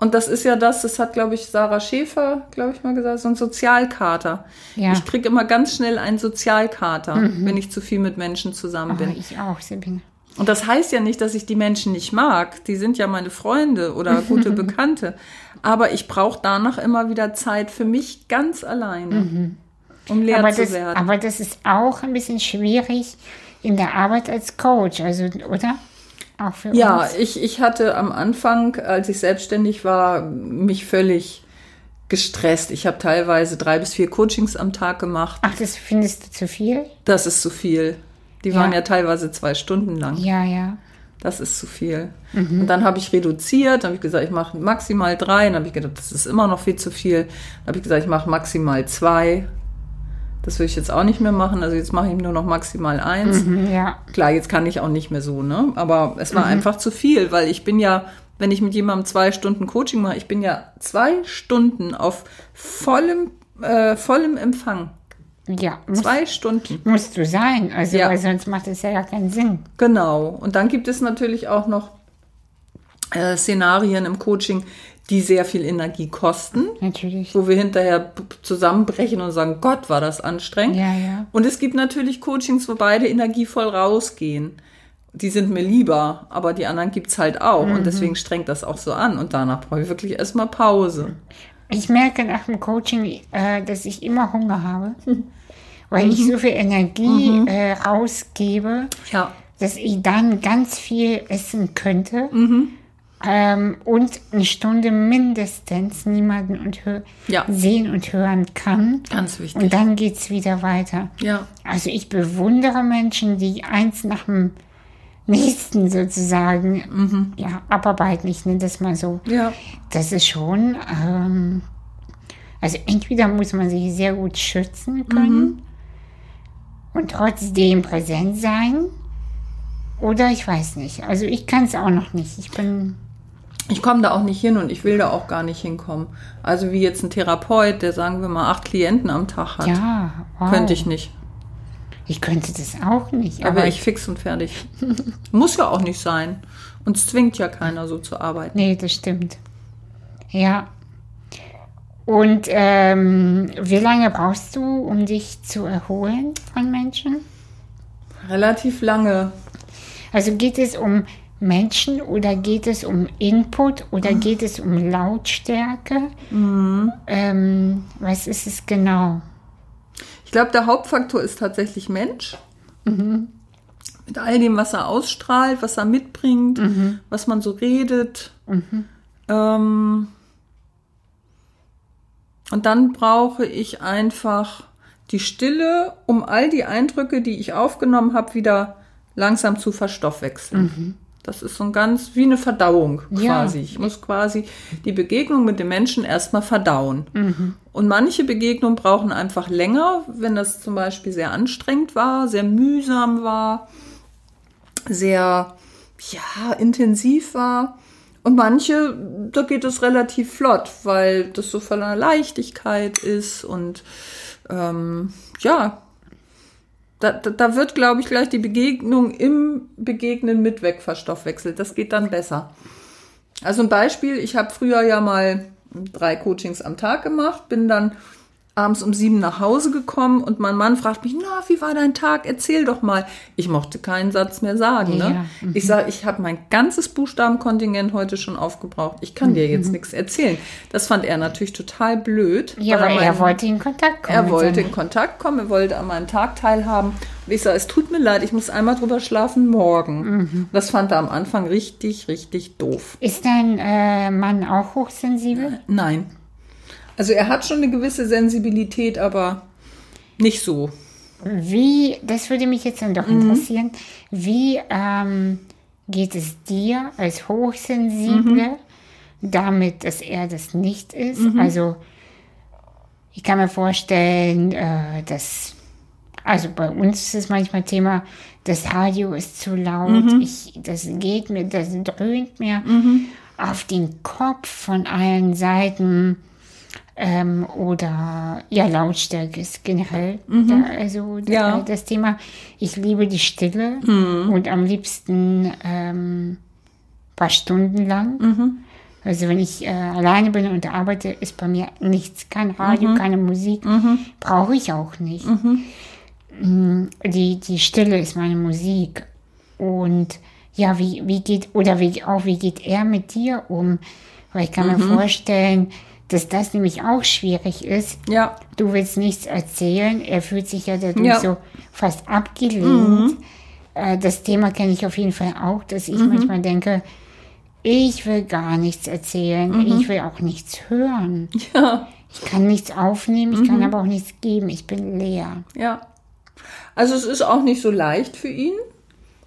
Und das ist ja das, das hat, glaube ich, Sarah Schäfer, glaube ich mal gesagt, so ein Sozialkater. Ja. Ich kriege immer ganz schnell einen Sozialkater, wenn ich zu viel mit Menschen zusammen bin. ich auch, Sabine. Und das heißt ja nicht, dass ich die Menschen nicht mag. Die sind ja meine Freunde oder gute Bekannte. Aber ich brauche danach immer wieder Zeit für mich ganz alleine, um leer Aber zu das, werden. aber das ist auch ein bisschen schwierig in der Arbeit als Coach, also, oder? Auch für ja, uns. ich, ich hatte am Anfang, als ich selbstständig war, mich völlig gestresst. Ich habe teilweise drei bis vier Coachings am Tag gemacht. Ach, das findest du zu viel? Das ist zu viel. Die Ja. waren ja teilweise zwei Stunden lang. Ja, ja. Das ist zu viel. Und dann habe ich reduziert, dann habe ich gesagt, ich mache maximal drei. Dann habe ich gedacht, das ist immer noch viel zu viel. Dann habe ich gesagt, ich mache maximal zwei. Das will ich jetzt auch nicht mehr machen. Also jetzt mache ich nur noch maximal eins. Mhm, ja. Klar, jetzt kann ich auch nicht mehr so, ne? Aber es war einfach zu viel, weil ich bin ja, wenn ich mit jemandem zwei Stunden Coaching mache, ich bin ja zwei Stunden auf vollem, äh, vollem Empfang. Ja, muss, Zwei Stunden. musst du sein. Also, Ja. weil sonst macht es ja gar keinen Sinn. Genau. Und dann gibt es natürlich auch noch äh, Szenarien im Coaching, die sehr viel Energie kosten, Natürlich. wo wir hinterher zusammenbrechen und sagen, Gott, war das anstrengend. Ja, ja. Und es gibt natürlich Coachings, wo beide energievoll rausgehen. Die sind mir lieber, aber die anderen gibt's halt auch. Und deswegen strengt das auch so an. Und danach brauche ich wirklich erstmal Pause. Ich merke nach dem Coaching, äh, dass ich immer Hunger habe, *laughs* weil ich so viel Energie äh, rausgebe, Ja. dass ich dann ganz viel essen könnte Mhm. Ähm, und eine Stunde mindestens niemanden und Ja. sehen und hören kann. Ganz wichtig. Und dann geht's wieder weiter. Ja. Also ich bewundere Menschen, die eins nach dem nächsten sozusagen Mhm. ja, abarbeiten. Ich nenne das mal so. Ja. Das ist schon, ähm, also entweder muss man sich sehr gut schützen können und trotzdem präsent sein. Oder ich weiß nicht. Also ich kann es auch noch nicht. Ich bin, Ich komme da auch nicht hin und ich will da auch gar nicht hinkommen. Also wie jetzt ein Therapeut, der sagen wir mal acht Klienten am Tag hat. ja, wow. Könnte ich nicht. Ich könnte das auch nicht. Aber Aber ich fix und fertig. Muss ja auch nicht sein. Uns zwingt ja keiner so zu arbeiten. Nee, das stimmt. Ja. Und ähm, wie lange brauchst du, um dich zu erholen von Menschen? Relativ lange. Also geht es um Menschen oder geht es um Input oder geht es um Lautstärke? Ähm, was ist es genau? Ich glaube, der Hauptfaktor ist tatsächlich Mensch. Mit all dem, was er ausstrahlt, was er mitbringt, was man so redet. Ähm, und dann brauche ich einfach die Stille, um all die Eindrücke, die ich aufgenommen habe, wieder langsam zu verstoffwechseln. Das ist so ein ganz wie eine Verdauung Ja. quasi. Ich muss quasi die Begegnung mit dem Menschen erstmal verdauen. Und manche Begegnungen brauchen einfach länger, wenn das zum Beispiel sehr anstrengend war, sehr mühsam war, sehr ja, intensiv war. Und manche, da geht es relativ flott, weil das so voller Leichtigkeit ist und ähm, ja, da, da, da wird, glaube ich, gleich die Begegnung im Begegnen mit wegverstoffwechselt. Das geht dann besser. Also ein Beispiel, ich habe früher ja mal drei Coachings am Tag gemacht, bin dann abends um sieben nach Hause gekommen und mein Mann fragt mich, na, wie war dein Tag? Erzähl doch mal. Ich mochte keinen Satz mehr sagen. Ne? Ja, Ich sage, ich habe mein ganzes Buchstabenkontingent heute schon aufgebraucht. Ich kann dir jetzt nichts erzählen. Das fand er natürlich total blöd. Ja, weil aber er wollte in Kontakt kommen. er wollte in Kontakt kommen, er wollte an meinem Tag teilhaben. Und ich sage, es tut mir leid, ich muss einmal drüber schlafen morgen. Das fand er am Anfang richtig, richtig doof. Ist dein äh, Mann auch hochsensibel? Nein. Also er hat schon eine gewisse Sensibilität, aber nicht so. Wie, das würde mich jetzt dann doch interessieren, wie ähm, geht es dir als Hochsensible damit, dass er das nicht ist? Also ich kann mir vorstellen, äh, dass, also bei uns ist es manchmal Thema, das Radio ist zu laut, ich, das geht mir, das dröhnt mir auf den Kopf von allen Seiten. Ähm, oder ja, Lautstärke ist generell da, also Ja. das Thema. Ich liebe die Stille und am liebsten ähm, paar Stunden lang. Also wenn ich äh, alleine bin und arbeite, ist bei mir nichts, kein Radio, keine Musik, brauche ich auch nicht. Mm, Die, die Stille ist meine Musik. Und ja, wie, wie geht, oder wie, auch wie geht er mit dir um? Weil ich kann mir vorstellen, dass das nämlich auch schwierig ist. Ja, Du willst nichts erzählen, er fühlt sich ja dadurch Ja. so fast abgelehnt. Äh, das Thema kenne ich auf jeden Fall auch, dass ich manchmal denke, ich will gar nichts erzählen, ich will auch nichts hören. ja, Ich kann nichts aufnehmen, ich kann aber auch nichts geben, ich bin leer. ja. Also es ist auch nicht so leicht für ihn.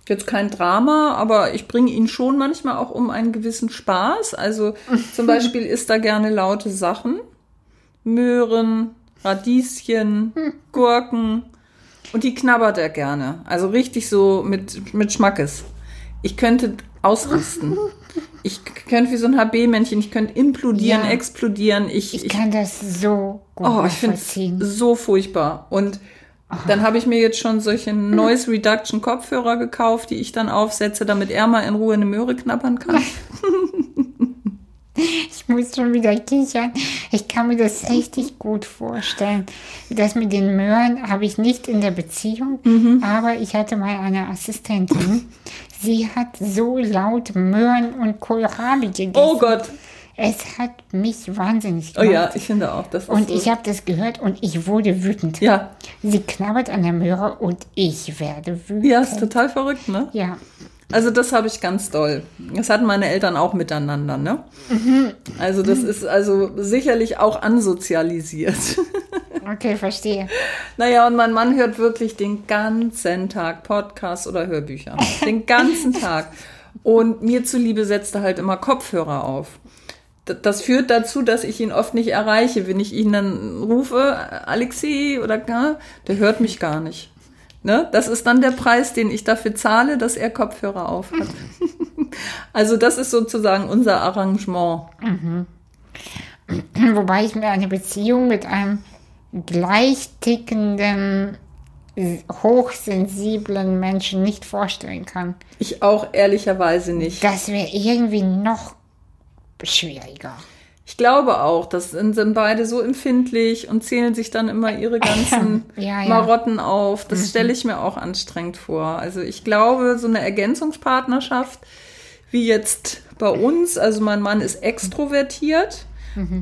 Jetzt kein Drama, aber ich bringe ihn schon manchmal auch um einen gewissen Spaß. Also *laughs* zum Beispiel isst er gerne laute Sachen. Möhren, Radieschen, Gurken. Und die knabbert er gerne. Also richtig so mit, mit Schmackes. Ich könnte ausrasten. *laughs* Ich könnte wie so ein HB-Männchen, ich könnte implodieren, Ja. explodieren. Ich, Ich ich, kann das so gut oh, ich finde es so furchtbar. Und dann habe ich mir jetzt schon solche Noise Reduction Kopfhörer gekauft, die ich dann aufsetze, damit er mal in Ruhe eine Möhre knabbern kann. *laughs* Ich muss schon wieder kichern. Ich kann mir das richtig gut vorstellen. Das mit den Möhren habe ich nicht in der Beziehung, Mhm. aber ich hatte mal eine Assistentin. Sie hat so laut Möhren und Kohlrabi gegessen. Oh Gott. Es hat mich wahnsinnig Oh gemacht. ja, ich finde auch, das Und so. ich habe das gehört und ich wurde wütend. ja, Sie knabbert an der Möhre und ich werde wütend. ja, ist total verrückt, ne? Ja. Also das habe ich ganz doll. Das hatten meine Eltern auch miteinander, ne? Also das ist also sicherlich auch ansozialisiert. *laughs* Okay, verstehe. naja, und mein Mann hört wirklich den ganzen Tag Podcasts oder Hörbücher. Den ganzen *laughs* Tag. Und mir zuliebe setzt er halt immer Kopfhörer auf. Das führt dazu, dass ich ihn oft nicht erreiche. Wenn ich ihn dann rufe, Alexi oder gar, der hört mich gar nicht. Ne? Das ist dann der Preis, den ich dafür zahle, dass er Kopfhörer auf hat. *laughs* also das ist sozusagen unser Arrangement. *clears throat* Wobei ich mir eine Beziehung mit einem gleich tickenden, hochsensiblen Menschen nicht vorstellen kann. Ich auch ehrlicherweise nicht. Das wäre irgendwie noch schwieriger. Ich glaube auch, das sind, sind beide so empfindlich und zählen sich dann immer ihre ganzen *laughs* Ja, ja. Marotten auf. Das stelle ich mir auch anstrengend vor. Also ich glaube, so eine Ergänzungspartnerschaft wie jetzt bei uns, also mein Mann ist extrovertiert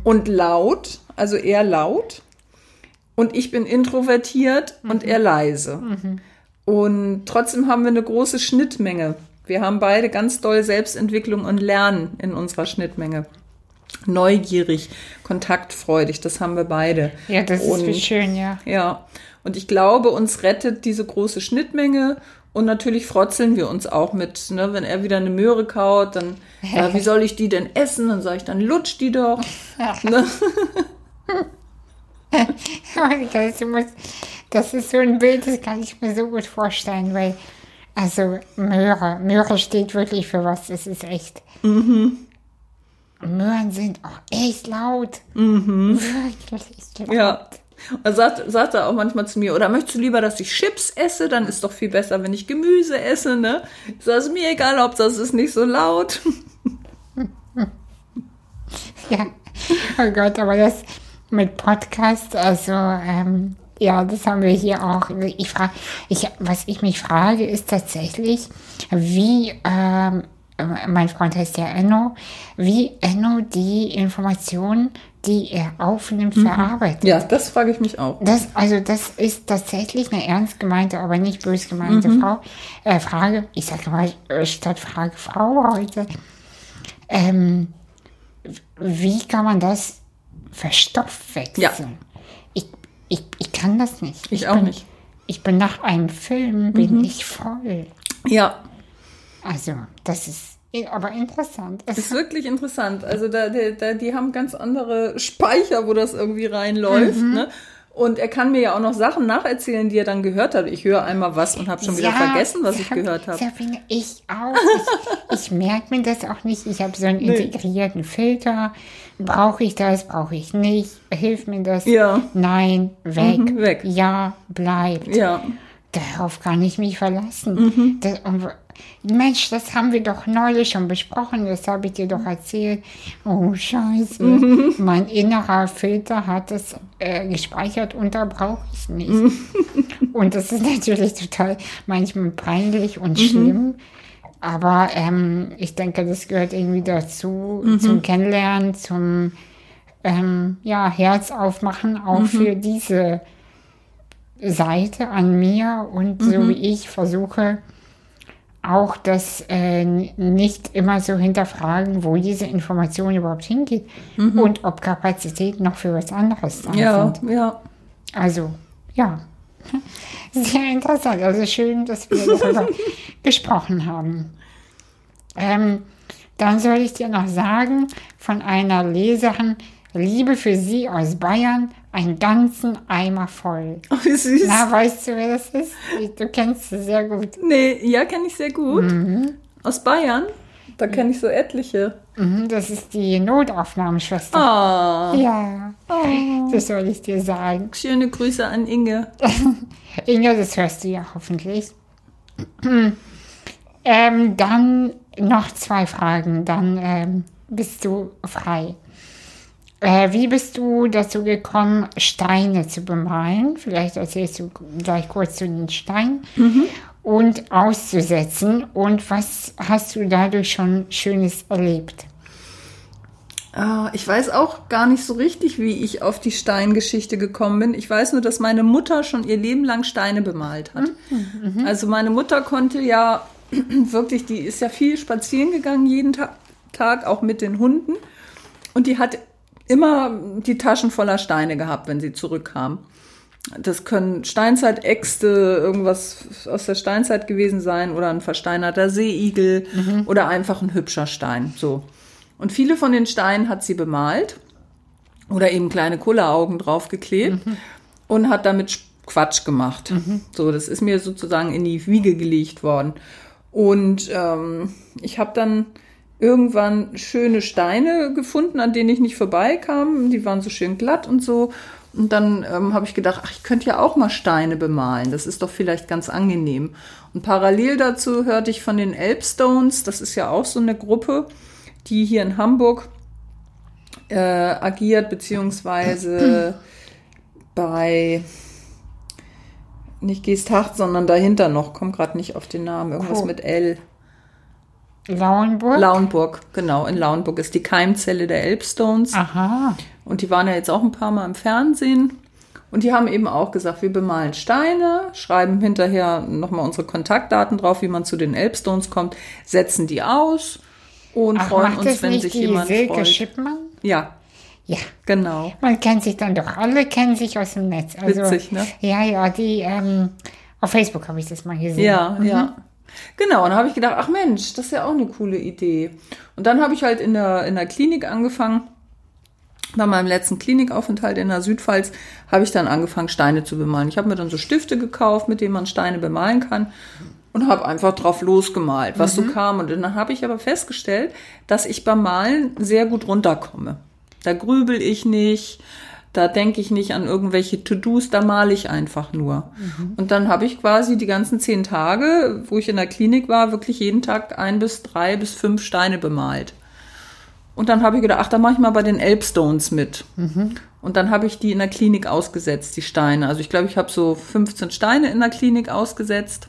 und laut, also eher laut. Und ich bin introvertiert und eher leise. Und trotzdem haben wir eine große Schnittmenge. Wir haben beide ganz doll Selbstentwicklung und Lernen in unserer Schnittmenge. Neugierig, kontaktfreudig, das haben wir beide. Ja, das ist Und- wie schön, ja. Ja, und ich glaube, uns rettet diese große Schnittmenge. Und natürlich frotzeln wir uns auch mit, ne, wenn er wieder eine Möhre kaut, dann, ja, wie soll ich die denn essen? Dann sage ich, dann lutsch die doch. *laughs* ne? Das, muss, das ist so ein Bild, das kann ich mir so gut vorstellen, weil, also Möhre, Möhre steht wirklich für was, das ist echt. Mhm. Möhren sind auch echt laut. Wirklich laut. Mhm. Ja. Und dann sagt, sagt er auch manchmal zu mir, oder möchtest du lieber, dass ich Chips esse? Dann ist doch viel besser, wenn ich Gemüse esse, ne? Ist mir egal, ob das ist nicht so laut. *laughs* Ja, oh Gott, aber das mit Podcast, also ähm, ja, das haben wir hier auch. Ich frage, ich, was ich mich frage, ist tatsächlich, wie ähm, mein Freund heißt ja Enno, wie Enno die Informationen, die er aufnimmt, verarbeitet. Ja, das frage ich mich auch. Das, also das ist tatsächlich eine ernst gemeinte, aber nicht bös gemeinte Frau, äh, Frage. Ich sage mal äh, statt Frage Frau heute. Ähm, wie kann man das verstoffwechseln? Ja. Ich, ich, ich kann das nicht. Ich auch bin, nicht. Ich bin nach einem Film bin ich voll. Ja, Also das ist aber interessant. Es ist *laughs* wirklich interessant. Also da, da, die haben ganz andere Speicher, wo das irgendwie reinläuft. Ne? Und er kann mir ja auch noch Sachen nacherzählen, die er dann gehört hat. Ich höre einmal was und habe schon wieder Ja, vergessen, was ich gehört habe. Sabine, ich auch. Ich, ich merke mir das auch nicht. Ich habe so einen Nee. integrierten Filter. Brauche ich das? Brauche ich nicht? Hilft mir das? Ja. Nein, weg. Mhm, weg. Ja, bleibt. Ja, Darauf kann ich mich verlassen. Mhm. Das, Mensch, das haben wir doch neulich schon besprochen. Das habe ich dir doch erzählt. Oh, scheiße. Mhm. Mein innerer Filter hat es äh, gespeichert und da brauche ich nicht. Mhm. Und das ist natürlich total manchmal peinlich Mhm. und schlimm. Aber ähm, ich denke, das gehört irgendwie dazu, Mhm. zum Kennenlernen, zum ähm, ja, Herz aufmachen, auch Mhm. für diese Seite an mir und so Mhm. wie ich versuche auch das äh, nicht immer so hinterfragen, wo diese Information überhaupt hingeht und ob Kapazität noch für was anderes da Mhm. ja, sind. ja. Also, ja. *laughs* Sehr interessant. Also schön, dass wir darüber *laughs* gesprochen haben. Ähm, dann soll ich dir noch sagen, von einer Leserin, Liebe für Sie aus Bayern, einen ganzen Eimer voll. Oh, wie süß. Na, weißt du, wer das ist? Du kennst sie sehr gut. Nee, ja, kenne ich sehr gut. Aus Bayern. Da kenne ich so etliche. Mhm, das ist die Notaufnahmeschwester. Ah, Ja, oh. das soll ich dir sagen. schöne Grüße an Inge. *laughs* Inga, das hörst du ja hoffentlich. *clears throat* ähm, dann noch zwei Fragen, dann ähm, bist du frei. Äh, wie bist du dazu gekommen, Steine zu bemalen? Vielleicht erzählst du gleich kurz zu den Steinen. Und auszusetzen. Und was hast du dadurch schon Schönes erlebt? Ah, ich weiß auch gar nicht so richtig, wie ich auf die Steingeschichte gekommen bin. Ich weiß nur, dass meine Mutter schon ihr Leben lang Steine bemalt hat. Also meine Mutter konnte ja *clears throat* wirklich, die ist ja viel spazieren gegangen jeden Ta Tag, auch mit den Hunden. Und die hat immer die Taschen voller Steine gehabt, wenn sie zurückkam. Das können Steinzeitäxte, irgendwas aus der Steinzeit gewesen sein oder ein versteinerter Seeigel oder einfach ein hübscher Stein. So. Und viele von den Steinen hat sie bemalt oder eben kleine Kulleraugen draufgeklebt und hat damit Quatsch gemacht. So, das ist mir sozusagen in die Wiege gelegt worden. Und ähm, ich habe dann irgendwann schöne Steine gefunden, an denen ich nicht vorbeikam. Die waren so schön glatt und so. Und dann ähm, habe ich gedacht, ach, ich könnte ja auch mal Steine bemalen. Das ist doch vielleicht ganz angenehm. Und parallel dazu hörte ich von den Elbstones, das ist ja auch so eine Gruppe, die hier in Hamburg äh, agiert, beziehungsweise *clears throat* bei nicht Geesthacht, sondern dahinter noch, komm gerade nicht auf den Namen, irgendwas Cool. mit L. Lauenburg? Lauenburg, genau, in Lauenburg ist die Keimzelle der Elbstones. Aha. Und die waren ja jetzt auch ein paar Mal im Fernsehen. Und die haben eben auch gesagt, wir bemalen Steine, schreiben hinterher nochmal unsere Kontaktdaten drauf, wie man zu den Elbstones kommt, setzen die aus und Ach, freuen uns, wenn nicht sich die jemand Silke freut. Schippmann? Ja, Ja. genau. Man kennt sich dann doch, alle kennen sich aus dem Netz. Also, Witzig, ne? Ja, ja, die, ähm, auf Facebook habe ich das mal gesehen. Ja, Mhm. ja. Genau, und da habe ich gedacht, ach Mensch, das ist ja auch eine coole Idee. Und dann habe ich halt in der, in der Klinik angefangen, bei meinem letzten Klinikaufenthalt in der Südpfalz, habe ich dann angefangen, Steine zu bemalen. Ich habe mir dann so Stifte gekauft, mit denen man Steine bemalen kann und habe einfach drauf losgemalt, was so kam. Und dann habe ich aber festgestellt, dass ich beim Malen sehr gut runterkomme. Da grübel ich nicht, da denke ich nicht an irgendwelche To-Dos, da male ich einfach nur. Und dann habe ich quasi die ganzen zehn Tage, wo ich in der Klinik war, wirklich jeden Tag ein bis drei bis fünf Steine bemalt. Und dann habe ich gedacht, ach, da mache ich mal bei den Elbstones mit. Und dann habe ich die in der Klinik ausgesetzt, die Steine. Also ich glaube, ich habe so 15 Steine in der Klinik ausgesetzt.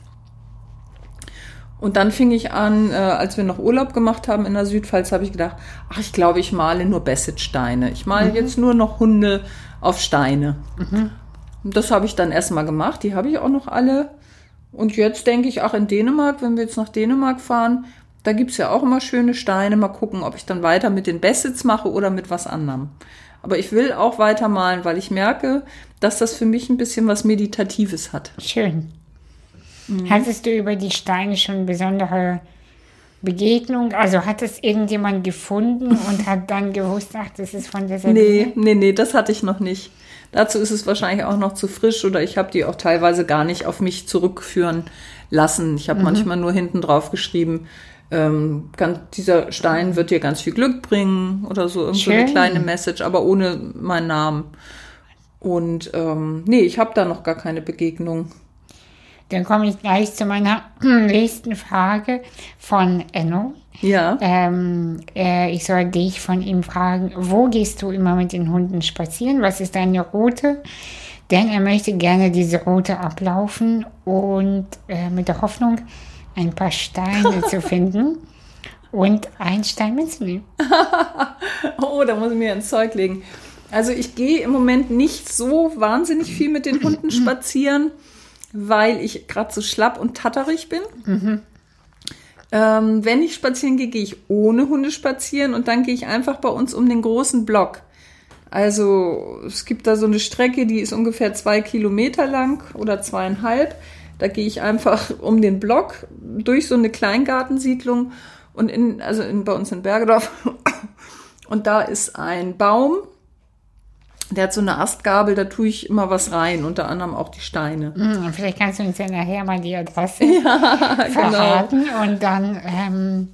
Und dann fing ich an, äh, als wir noch Urlaub gemacht haben in der Südpfalz, habe ich gedacht, ach, ich glaube, ich male nur Bassett-Steine. Ich male jetzt nur noch Hunde auf Steine. Und das habe ich dann erstmal gemacht. Die habe ich auch noch alle. Und jetzt denke ich, ach, in Dänemark, wenn wir jetzt nach Dänemark fahren, da gibt's ja auch immer schöne Steine. Mal gucken, ob ich dann weiter mit den Bassets mache oder mit was anderem. Aber ich will auch weitermalen, weil ich merke, dass das für mich ein bisschen was Meditatives hat. Schön. Mhm. Hattest du über die Steine schon besondere Begegnung? Also hat es irgendjemand gefunden und *laughs* hat dann gewusst, ach, das ist von der Sabine? Nee, nee, nee, das hatte ich noch nicht. Dazu ist es wahrscheinlich auch noch zu frisch oder ich habe die auch teilweise gar nicht auf mich zurückführen lassen. Ich habe Mhm. manchmal nur hinten drauf geschrieben, ähm, ganz, dieser Stein wird dir ganz viel Glück bringen oder so, irgend so eine kleine Message, aber ohne meinen Namen. Und ähm, nee, ich habe da noch gar keine Begegnung. Dann komme ich gleich zu meiner *clears throat* nächsten Frage von Enno. Ja. Ähm, äh, ich soll dich von ihm fragen, wo gehst du immer mit den Hunden spazieren? Was ist deine Route? Denn er möchte gerne diese Route ablaufen und äh, mit der Hoffnung, ein paar Steine zu *laughs* finden und einen Stein mitzunehmen. *laughs* Oh, da muss ich mir ins Zeug legen. Also ich gehe im Moment nicht so wahnsinnig viel mit den Hunden *clears throat* spazieren, weil ich gerade so schlapp und tatterig bin. Ähm, wenn ich spazieren gehe, gehe ich ohne Hunde spazieren und dann gehe ich einfach bei uns um den großen Block. Also es gibt da so eine Strecke, die ist ungefähr zwei Kilometer lang oder zweieinhalb. Da gehe ich einfach *laughs* um den Block durch so eine Kleingartensiedlung und in, also in, bei uns in Bergedorf. *coughs* Und da ist ein Baum, der hat so eine Astgabel, da tue ich immer was rein, unter anderem auch die Steine. Hm, vielleicht kannst du uns ja nachher mal die Adresse *laughs* ja, genau. verraten genau. und dann, ähm,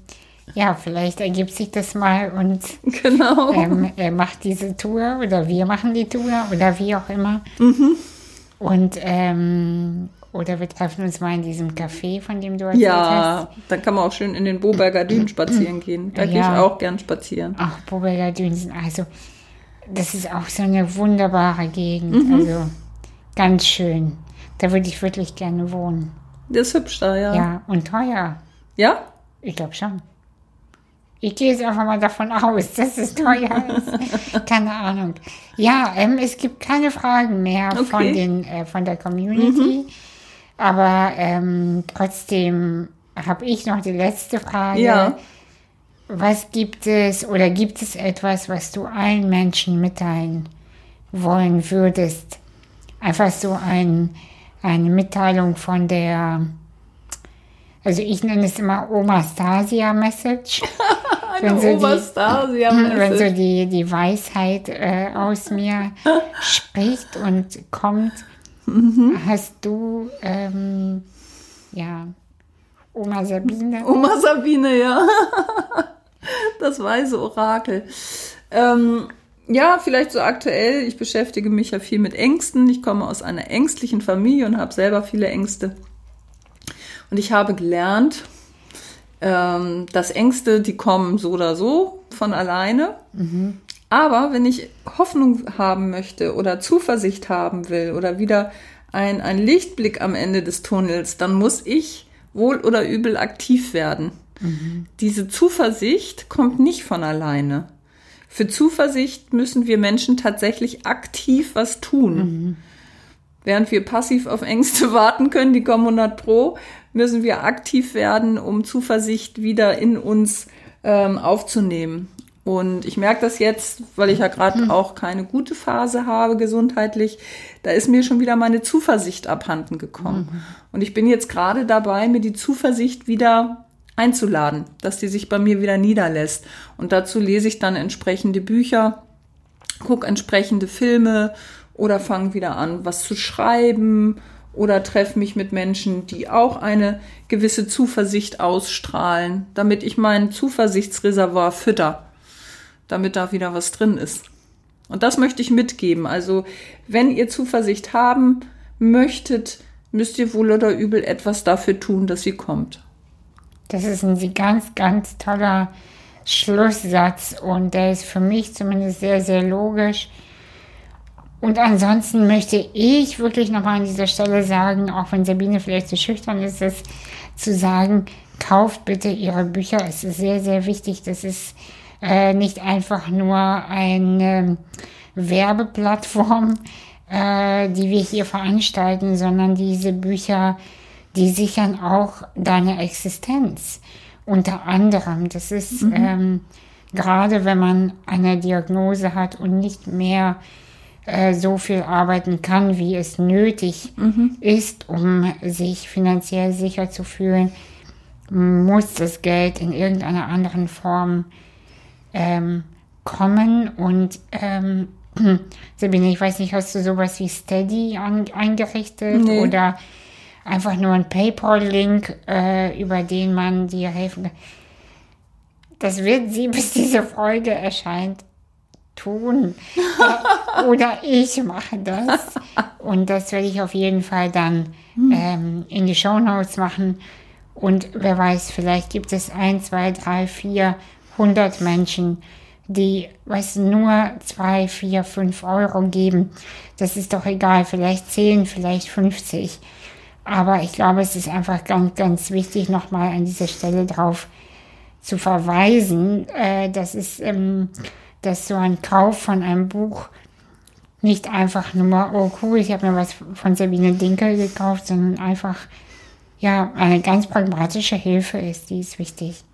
ja, vielleicht ergibt sich das mal und genau. ähm, er macht diese Tour oder wir machen die Tour oder wie auch immer. Mhm. Und ähm, oder wir treffen uns mal in diesem Café, von dem du erzählt ja, hast. Ja, dann kann man auch schön in den Boberger Dünen *clears throat* spazieren gehen. Da ja. gehe ich auch gern spazieren. Ach, Boberger Dünen sind also das ist auch so eine wunderbare Gegend. Mhm. Also ganz schön. Da würde ich wirklich gerne wohnen. Das ist hübsch da, ja. Ja, und teuer. Ja? Ich glaube schon. Ich gehe jetzt einfach mal davon aus, dass es teuer ist. *laughs* keine Ahnung. Ja, ähm, es gibt keine Fragen mehr okay. von, den, äh, von der Community. Mhm. Aber ähm, trotzdem habe ich noch die letzte Frage. Ja. Was gibt es oder gibt es etwas, was du allen Menschen mitteilen wollen würdest? Einfach so ein, eine Mitteilung von der, also ich nenne es immer Oma Stasia Message. *laughs* eine so Message. Wenn so die, die Weisheit äh, aus mir *laughs* spricht und kommt, mhm. hast du, ähm, ja, Oma Sabine. Oma Sabine, ja. *laughs* *laughs* Das weise Orakel. Ähm, ja, vielleicht so aktuell. Ich beschäftige mich ja viel mit Ängsten. Ich komme aus einer ängstlichen Familie und habe selber viele Ängste. Und ich habe gelernt, ähm, dass Ängste, die kommen so oder so von alleine. Mhm. Aber wenn ich Hoffnung haben möchte oder Zuversicht haben will oder wieder ein, ein Lichtblick am Ende des Tunnels, dann muss ich wohl oder übel aktiv werden. Diese Zuversicht kommt nicht von alleine. Für Zuversicht müssen wir Menschen tatsächlich aktiv was tun. Mhm. Während wir passiv auf Ängste *laughs* warten können, die kommen 100 Pro, müssen wir aktiv werden, um Zuversicht wieder in uns ähm, aufzunehmen. Und ich merke das jetzt, weil ich ja gerade mhm. auch keine gute Phase habe gesundheitlich, da ist mir schon wieder meine Zuversicht abhanden gekommen. Mhm. Und ich bin jetzt gerade dabei, mir die Zuversicht wieder einzuladen, dass die sich bei mir wieder niederlässt. Und dazu lese ich dann entsprechende Bücher, gucke entsprechende Filme oder fange wieder an, was zu schreiben oder treffe mich mit Menschen, die auch eine gewisse Zuversicht ausstrahlen, damit ich mein Zuversichtsreservoir fütter, damit da wieder was drin ist. Und das möchte ich mitgeben. Also, wenn ihr Zuversicht haben möchtet, müsst ihr wohl oder übel etwas dafür tun, dass sie kommt. Das ist ein ganz, ganz toller Schlusssatz und der ist für mich zumindest sehr, sehr logisch. Und ansonsten möchte ich wirklich nochmal an dieser Stelle sagen, auch wenn Sabine vielleicht zu so schüchtern ist, das zu sagen, kauft bitte ihre Bücher. Es ist sehr, sehr wichtig. Das ist äh, nicht einfach nur eine Werbeplattform, äh, die wir hier veranstalten, sondern diese Bücher die sichern auch deine Existenz. Unter anderem, das ist mhm. ähm, gerade, wenn man eine Diagnose hat und nicht mehr äh, so viel arbeiten kann, wie es nötig mhm. ist, um sich finanziell sicher zu fühlen, muss das Geld in irgendeiner anderen Form ähm, kommen. Und ähm, *clears throat* Sabine, ich weiß nicht, hast du sowas wie Steady an, eingerichtet nee. oder einfach nur ein PayPal-Link, äh, über den man dir helfen kann. Das wird sie, *laughs* bis diese Folge erscheint, tun. Oder ich mache das. Und das werde ich auf jeden Fall dann hm. ähm, in die Show Notes machen. Und wer weiß, vielleicht gibt es ein, zwei, drei, vier, hundert Menschen, die, weißt nur zwei, vier, fünf Euro geben. Das ist doch egal. Vielleicht zehn, vielleicht 50. Aber ich glaube, es ist einfach ganz, ganz wichtig, nochmal an dieser Stelle drauf zu verweisen, äh, dass es, ähm, dass so ein Kauf von einem Buch nicht einfach nur, oh cool, ich habe mir was von Sabine Dinkel gekauft, sondern einfach, ja, eine ganz pragmatische Hilfe ist, die ist wichtig.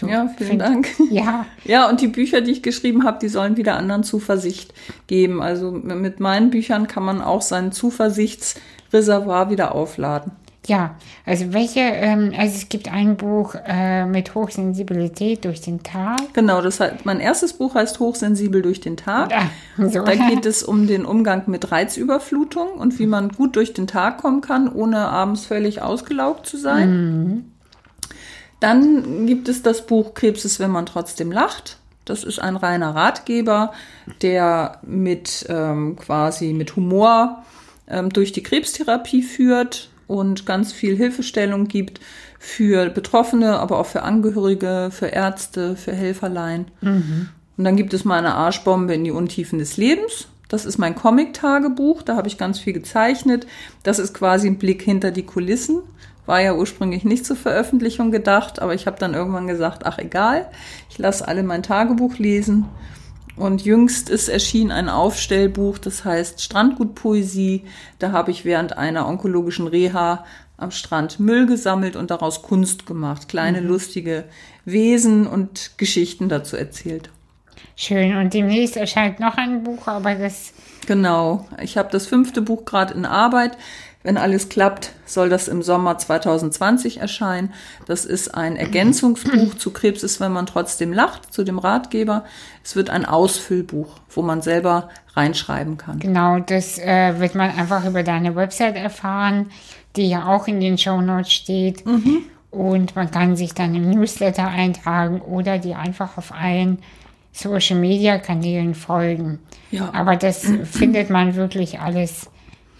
Du, ja, vielen find, Dank. *laughs* Ja. Ja, und die Bücher, die ich geschrieben habe, die sollen wieder anderen Zuversicht geben. Also mit meinen Büchern kann man auch seinen Zuversichts Reservoir wieder aufladen. Ja, also welche, ähm, also es gibt ein Buch äh, mit Hochsensibilität durch den Tag. Genau, das heißt, mein erstes Buch heißt Hochsensibel durch den Tag. Ah, so. Da geht es um den Umgang mit Reizüberflutung und wie man gut durch den Tag kommen kann, ohne abends völlig ausgelaugt zu sein. Dann gibt es das Buch Krebs ist, wenn man trotzdem lacht. Das ist ein reiner Ratgeber, der mit ähm, quasi mit Humor ähm, durch die Krebstherapie führt und ganz viel Hilfestellung gibt für Betroffene, aber auch für Angehörige, für Ärzte, für Helferlein. Und dann gibt es meine Arschbombe in die Untiefen des Lebens. Das ist mein Comic-Tagebuch, da habe ich ganz viel gezeichnet. Das ist quasi ein Blick hinter die Kulissen. War ja ursprünglich nicht zur Veröffentlichung gedacht, aber ich habe dann irgendwann gesagt, ach egal, ich lasse alle mein Tagebuch lesen. Und jüngst ist erschienen ein Aufstellbuch, das heißt Strandgutpoesie. Da habe ich während einer onkologischen Reha am Strand Müll gesammelt und daraus Kunst gemacht. Kleine lustige Wesen und Geschichten dazu erzählt. Schön. Und demnächst erscheint noch ein Buch, aber das, Genau. Ich habe das fünfte Buch gerade in Arbeit. Wenn alles klappt, soll das im Sommer 2020 erscheinen. Das ist ein Ergänzungsbuch zu Krebs ist, wenn man trotzdem lacht, zu dem Ratgeber. Es wird ein Ausfüllbuch, wo man selber reinschreiben kann. genau, das äh, wird man einfach über deine Website erfahren, die ja auch in den Show Notes steht. Und man kann sich dann im Newsletter eintragen oder die einfach auf allen Social Media Kanälen folgen. Ja. Aber das findet man wirklich alles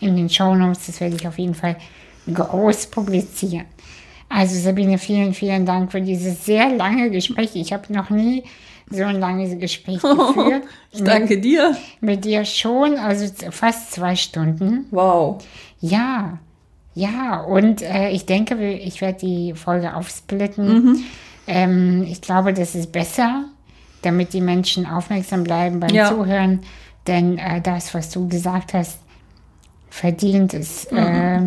in den Show Notes. Das werde ich auf jeden Fall groß publizieren. Also Sabine, vielen, vielen Dank für dieses sehr lange Gespräch. Ich habe noch nie so ein langes Gespräch *laughs* geführt. Ich danke dir. Mit dir schon, also fast zwei Stunden. Wow. Ja, ja, und äh, ich denke, ich werde die Folge aufsplitten. Ähm, ich glaube, das ist besser, damit die Menschen aufmerksam bleiben beim Ja. Zuhören. Denn äh, das, was du gesagt hast, verdient es äh,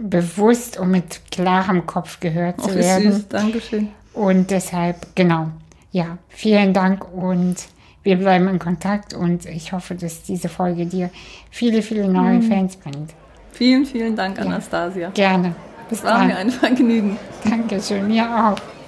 bewusst und mit klarem Kopf gehört zu ist werden. süß. Dankeschön. Und deshalb, genau, ja, vielen Dank und wir bleiben in Kontakt und ich hoffe, dass diese Folge dir viele, viele neue Fans bringt. Vielen, vielen Dank, Anastasia. Gerne. Bis War mir dann. ein Vergnügen. Dankeschön, mir auch.